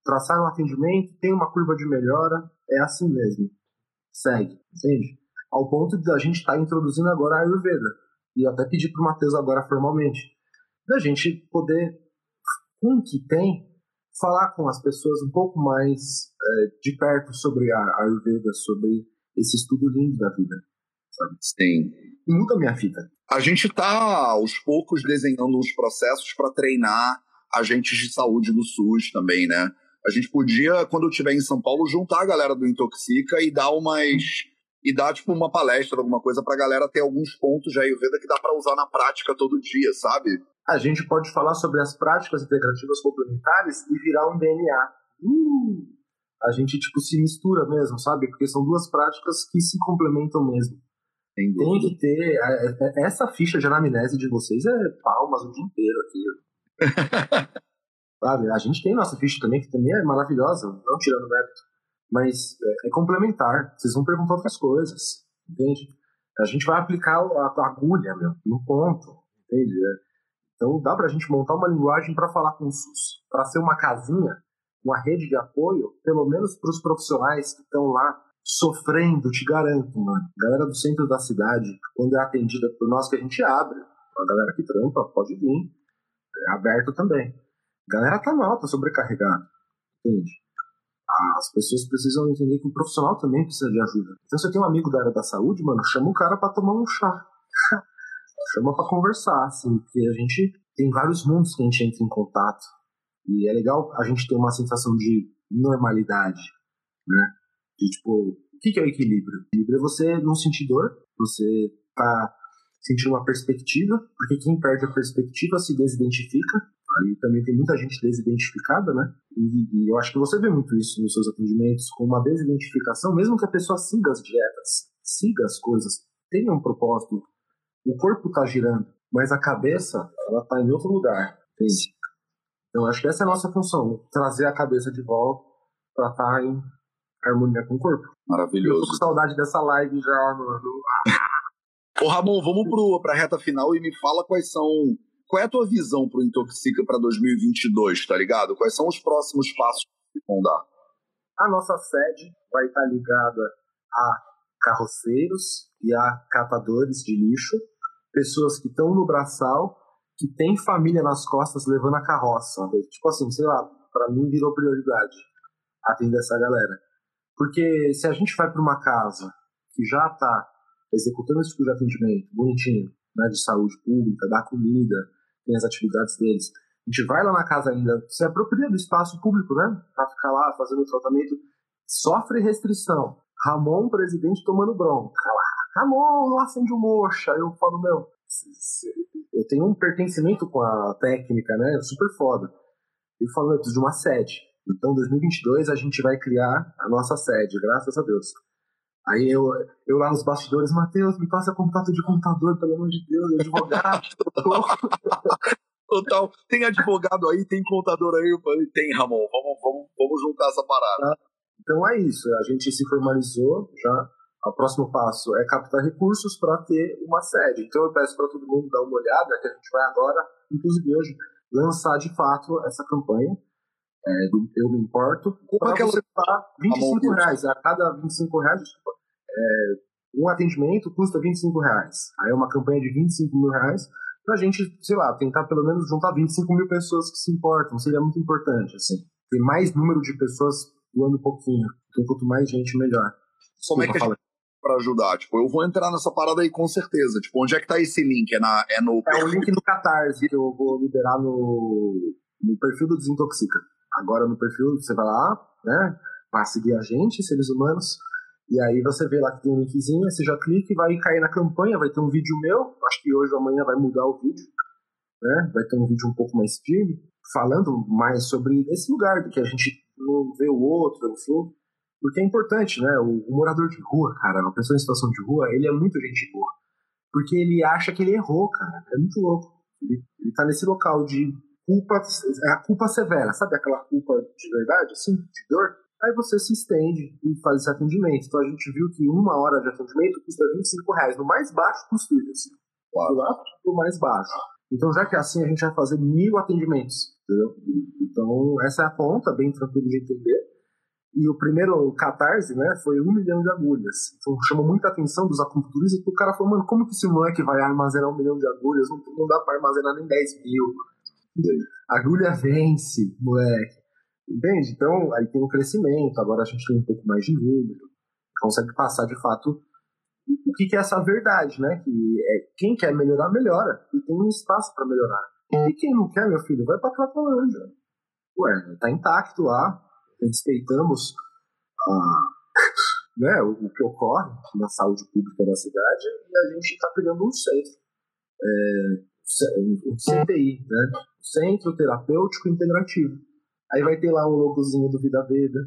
traçaram o atendimento, tem uma curva de melhora, é assim mesmo. Segue, entende? Ao ponto de a gente estar tá introduzindo agora a Ayurveda. E até pedir para o Matheus agora formalmente. Da gente poder, com o que tem, falar com as pessoas um pouco mais é, de perto sobre a Ayurveda, sobre esse estudo lindo da vida. Sabe? Sim. E muda a minha fita. A gente está aos poucos desenhando os processos para treinar agentes de saúde do SUS também, né? A gente podia, quando eu estiver em São Paulo, juntar a galera do Intoxica e dar umas. E dar, tipo, uma palestra, alguma coisa pra galera ter alguns pontos de Ayurveda que dá para usar na prática todo dia, sabe? A gente pode falar sobre as práticas integrativas complementares e virar um DNA. Uh, a gente, tipo, se mistura mesmo, sabe? Porque são duas práticas que se complementam mesmo. Tem que ter. Essa ficha de anamnese de vocês é palmas o dia inteiro aqui. Sabe? A gente tem nossa ficha também, que também é maravilhosa, não tirando mérito. Mas é, é complementar. Vocês vão perguntar outras coisas. Entende? A gente vai aplicar a, a agulha, meu, no ponto. Entende? É. Então dá pra gente montar uma linguagem para falar com o SUS. Para ser uma casinha, uma rede de apoio, pelo menos para os profissionais que estão lá sofrendo, te garanto, mano. Galera do centro da cidade, quando é atendida por nós, que a gente abre, a galera que trampa, pode vir. É aberto também. A galera tá mal, tá sobrecarregada. Entende? As pessoas precisam entender que o profissional também precisa de ajuda. Então, se eu tenho um amigo da área da saúde, mano, chama o cara para tomar um chá. chama para conversar, assim, porque a gente tem vários mundos que a gente entra em contato. E é legal a gente ter uma sensação de normalidade, né? De tipo, o que, é o equilíbrio? O equilíbrio é você não sentir dor, você tá sentindo uma perspectiva, porque quem perde a perspectiva se desidentifica. Aí também tem muita gente desidentificada, né? E, e eu acho que você vê muito isso nos seus atendimentos, com uma desidentificação, mesmo que a pessoa siga as dietas, siga as coisas, tenha um propósito, o corpo tá girando, mas a cabeça, ela tá em outro lugar, entende? Então acho que essa é a nossa função, trazer a cabeça de volta para estar tá em harmonia com o corpo. Maravilhoso. Eu tô com saudade dessa live já, mano. Ô, Ramon, vamos pro, pra reta final e me fala quais são. Qual é a tua visão pro Intoxica para 2022, tá ligado? Quais são os próximos passos que vão dar? A nossa sede vai estar ligada a carroceiros e a catadores de lixo, pessoas que estão no braçal, que têm família nas costas levando a carroça. Tipo assim, sei lá, para mim virou prioridade atender essa galera. Porque se a gente vai para uma casa que já está executando esse tipo de atendimento bonitinho, né, de saúde pública, dá comida, tem as atividades deles, a gente vai lá na casa ainda, se apropria do espaço público, né, para ficar lá fazendo o tratamento, sofre restrição, Ramon, presidente, tomando bronca. Ramon, não acende o mocha. Eu falo, meu, eu tenho um pertencimento com a técnica, né? Super foda. Ele falou, eu preciso de uma sede. Então, 2022 a gente vai criar a nossa sede, graças a Deus. Aí eu, eu lá nos bastidores, Matheus, me passa contato de computador, pelo amor de Deus, advogado. Total. Tem advogado aí, tem contador aí. Eu falei, tem, Ramon, vamos, vamos, vamos juntar essa parada. Ah, então é isso, a gente se formalizou já. O próximo passo é captar recursos para ter uma sede. Então eu peço para todo mundo dar uma olhada, que a gente vai agora, inclusive hoje, lançar de fato essa campanha é, do Eu Me Importo. Como é que você tá 25 reais. A cada 25 reais, desculpa, é, um atendimento custa 25 reais. Aí é uma campanha de 25 mil reais pra gente, sei lá, tentar pelo menos juntar 25 mil pessoas que se importam. Seria muito importante, assim. Ter mais número de pessoas doando um pouquinho. Então, quanto mais gente, melhor. Como é que a para ajudar? Tipo, eu vou entrar nessa parada aí com certeza. Tipo, onde é que tá esse link? É, na, é no. É o link no Catarse que eu vou liberar no, no perfil do Desintoxica. Agora no perfil você vai lá, né? Para seguir a gente, seres humanos. E aí você vê lá que tem um linkzinho, você já clica e vai cair na campanha, vai ter um vídeo meu, acho que hoje ou amanhã vai mudar o vídeo, né? Vai ter um vídeo um pouco mais firme, falando mais sobre esse lugar, que a gente não vê o outro, enfim. Porque é importante, né? O, o, morador de rua, cara, uma pessoa em situação de rua, ele é muito gente boa. Porque ele acha que ele errou, cara. É muito louco. Ele, ele tá nesse local de culpa, a culpa severa, sabe aquela culpa de verdade, assim, de dor? Aí você se estende e faz esse atendimento. Então a gente viu que uma hora de atendimento custa 25 reais, no mais baixo possível, assim. Do lá pro mais baixo. Então, já que é assim, a gente vai fazer mil atendimentos, entendeu? Então, essa é a conta, bem tranquilo de entender. E o primeiro catarse, né, foi um milhão de agulhas. Então chamou muita atenção dos acupunturistas, porque o cara falou, mano, como que esse moleque vai armazenar um milhão de agulhas? Não, não dá para armazenar nem 10 mil. Agulha vence, moleque. Entende? Então, aí tem um crescimento, agora a gente tem um pouco mais de número, consegue passar de fato o que, é essa verdade, né? Que é, quem quer melhorar, melhora. E tem um espaço para melhorar. E quem não quer, meu filho, vai pra Cracolândia. Ué, tá intacto lá, respeitamos né, o, o, que ocorre na saúde pública da cidade e a gente está criando um centro, é, um CTI, né, Centro Terapêutico Integrativo. Aí vai ter lá um logozinho do Vida Veda,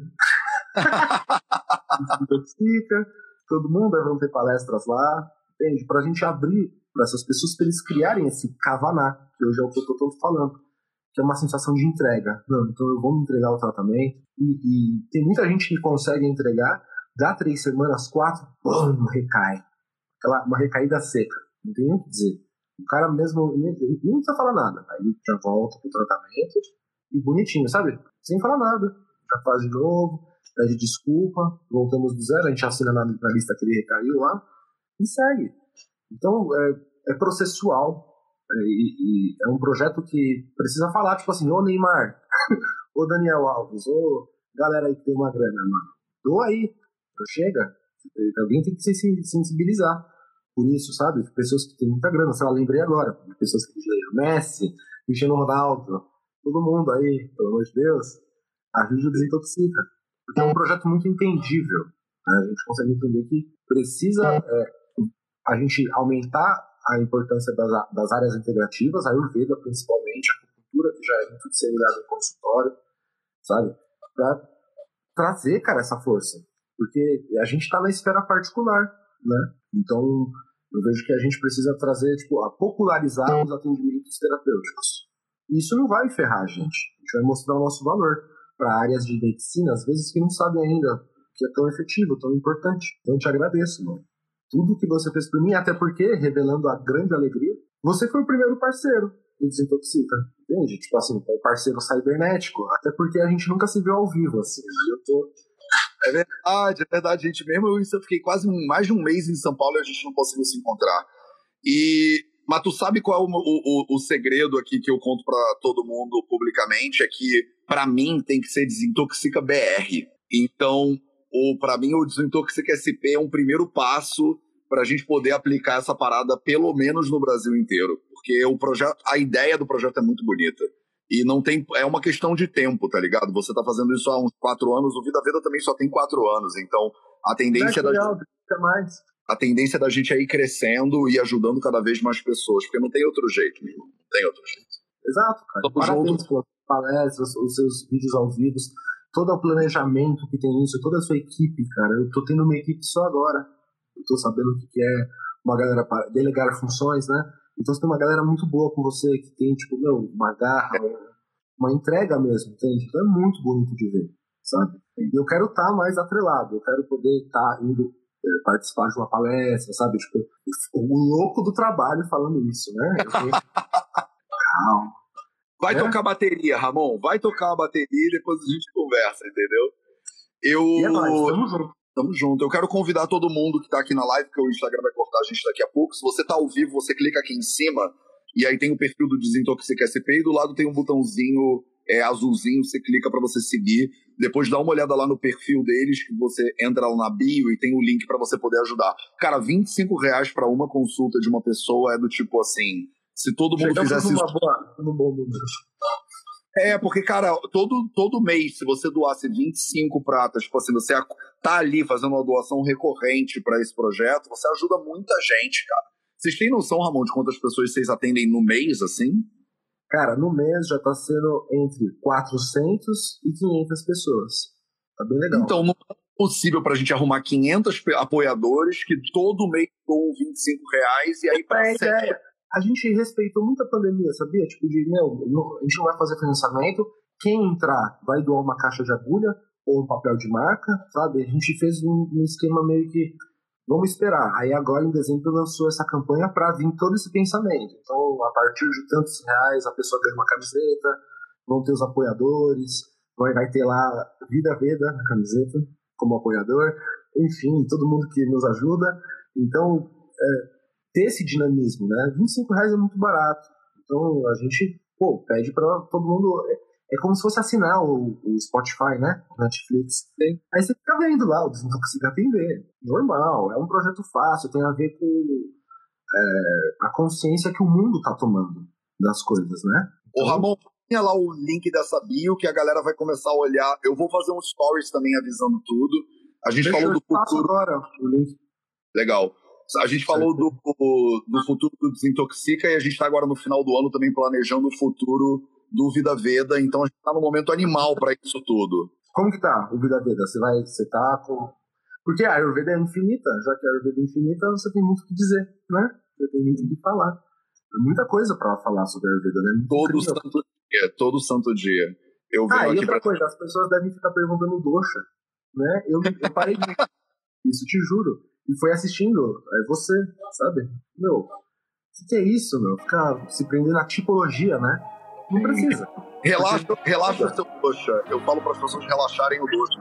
intoxica, todo mundo, vão ter palestras lá, entende? Para a gente abrir para essas pessoas, para eles criarem esse kavaná, que hoje é o que eu estou falando que é uma sensação de entrega. Não, então eu vou me entregar o tratamento. E, e tem muita gente que consegue entregar, dá três semanas, quatro, bum, recai. Aquela, uma recaída seca. Não tem nem o que dizer. O cara mesmo nem, nem precisa falar nada. Aí já volta pro tratamento e bonitinho, sabe? Sem falar nada. Já faz de novo, pede desculpa, voltamos do zero, a gente assina na, na lista que ele recaiu lá e segue. Então é, é processual, e, e, é um projeto que precisa falar, tipo assim, ô Neymar, ô Daniel Alves, ô galera aí que tem uma grana, mano, doa aí, chega. Alguém tem que se sensibilizar por isso, sabe? Pessoas que têm muita grana, sei lá, lembrei agora, pessoas que têm Messi, Cristiano Ronaldo, todo mundo aí, pelo amor de Deus, ajude o Desintoxica. Porque é um projeto muito entendível. Né? A gente consegue entender que precisa é, a gente aumentar a importância das, das áreas integrativas, a Ayurveda principalmente, a acupuntura, que já é muito disseminada no consultório, sabe? Para trazer, cara, essa força. Porque a gente está na esfera particular, né? Então, eu vejo que a gente precisa trazer, tipo, a popularizar os atendimentos terapêuticos. E isso não vai ferrar a gente. A gente vai mostrar o nosso valor para áreas de medicina, às vezes que não sabem ainda que é tão efetivo, tão importante. Então, eu te agradeço, mano tudo que você fez por mim, até porque, revelando a grande alegria, você foi o primeiro parceiro do Desintoxica, entende? Tipo assim, o parceiro cibernético, até porque a gente nunca se viu ao vivo, assim, né? eu tô... É verdade, é verdade, gente. Mesmo eu, eu fiquei quase mais de um mês em São Paulo e a gente não conseguiu se encontrar. E mas tu sabe qual é o, o, o segredo aqui que eu conto para todo mundo publicamente? É que, para mim, tem que ser Desintoxica BR. Então, para mim o Desintoxica SP é um primeiro passo para a gente poder aplicar essa parada pelo menos no Brasil inteiro, porque o projeto, a ideia do projeto é muito bonita. E não tem. É uma questão de tempo, tá ligado? Você tá fazendo isso há uns quatro anos, o Vida Veda também só tem quatro anos, então A tendência da gente, mais. a tendência da gente é ir crescendo e ajudando cada vez mais pessoas, porque não tem outro jeito, não tem outro jeito. Exato, cara. Tamo Parabéns pelas palestras, os seus vídeos ao vivo, todo o planejamento que tem isso, toda a sua equipe, cara. Eu tô tendo uma equipe só agora. Eu tô sabendo o que é uma galera para delegar funções, né? Então você tem uma galera muito boa com você que tem, tipo, meu, uma garra, uma entrega mesmo, entende? Então é muito bonito de ver, sabe? E eu quero estar tá mais atrelado, eu quero poder estar tá indo é, participar de uma palestra, sabe? Tipo, o louco do trabalho falando isso, né? Tenho... Calma. Vai é? tocar bateria, Ramon. Vai tocar a bateria e depois a gente conversa, entendeu? Eu. E é nóis, tamo junto. Tamo junto. Eu quero convidar todo mundo que tá aqui na live, porque o Instagram vai cortar a gente daqui a pouco. Se você tá ao vivo, você clica aqui em cima e aí tem o perfil do Desintoxica SP e do lado tem um botãozinho é, azulzinho, você clica para você seguir. Depois dá uma olhada lá no perfil deles, que você entra lá na bio e tem o link para você poder ajudar. Cara, 25 reais para uma consulta de uma pessoa é do tipo assim. Se todo mundo Chegamos fizesse isso. Boa, num bom número. É, porque, cara, todo, todo mês, se você doasse 25 pratas, tipo assim, você tá ali fazendo uma doação recorrente para esse projeto, você ajuda muita gente, cara. Vocês têm noção, Ramon, de quantas pessoas vocês atendem no mês, assim? Cara, no mês já tá sendo entre 400 e 500 pessoas. Tá bem legal. Então, não é possível pra gente arrumar 500 apoiadores que todo mês doam 25 reais e aí pra é, é, A gente respeitou muito a pandemia, sabia? Tipo, de, meu, a gente não vai fazer financiamento, quem entrar vai doar uma caixa de agulha ou um papel de marca, sabe? A gente fez um, um esquema meio que Vamos esperar. Aí agora em dezembro lançou essa campanha para vir todo esse pensamento. Então, a partir de tantos reais, a pessoa ganha uma camiseta, vão ter os apoiadores, vai, vai ter lá Vida Veda na camiseta, como apoiador, enfim, todo mundo que nos ajuda. Então, é, ter esse dinamismo, né? 25 reais é muito barato. Então, a gente, pô, pede para todo mundo é como se fosse assinar o, o Spotify, né? O Netflix. Sim. Aí você fica vendo lá, o Desintoxica atender. Normal, é um projeto fácil, tem a ver com é, a consciência que o mundo tá tomando das coisas, né? Então, Ô, Ramon, tenha lá o link dessa bio que a galera vai começar a olhar. Eu vou fazer um stories também avisando tudo. A gente falou do futuro. agora o link. Legal. A gente falou do, do futuro do Desintoxica e a gente está agora no final do ano também planejando o futuro do Vida Veda, então a gente está no momento animal para isso tudo. Como que tá o Vida Veda? Você vai, você tá com porque a Ayurveda é infinita, já que a Ayurveda é infinita, você tem muito o que dizer, né? Você tem muito o que falar. É muita coisa para falar sobre a Ayurveda, né? todo incrível. santo dia, todo santo dia. Eu ah, e outra pra... coisa, as pessoas devem ficar perguntando doxa, né? Eu, eu parei de isso, te juro. E foi assistindo, é você, sabe? Meu, o que, que é isso, meu? Ficar se prendendo na tipologia, né? Não precisa. Relaxa, relaxa seu coxa. Eu falo para as pessoas relaxarem o doxo.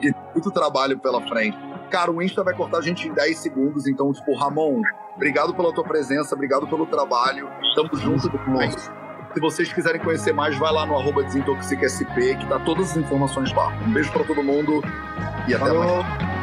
E muito trabalho pela frente. Cara, o Insta vai cortar a gente em 10 segundos, então, tipo, Ramon, obrigado pela tua presença, obrigado pelo trabalho. Tamo junto demais. Se vocês quiserem conhecer mais, vai lá no arroba DesintoxicaSP, que tá todas as informações lá. Um beijo para todo mundo e até Falou. mais.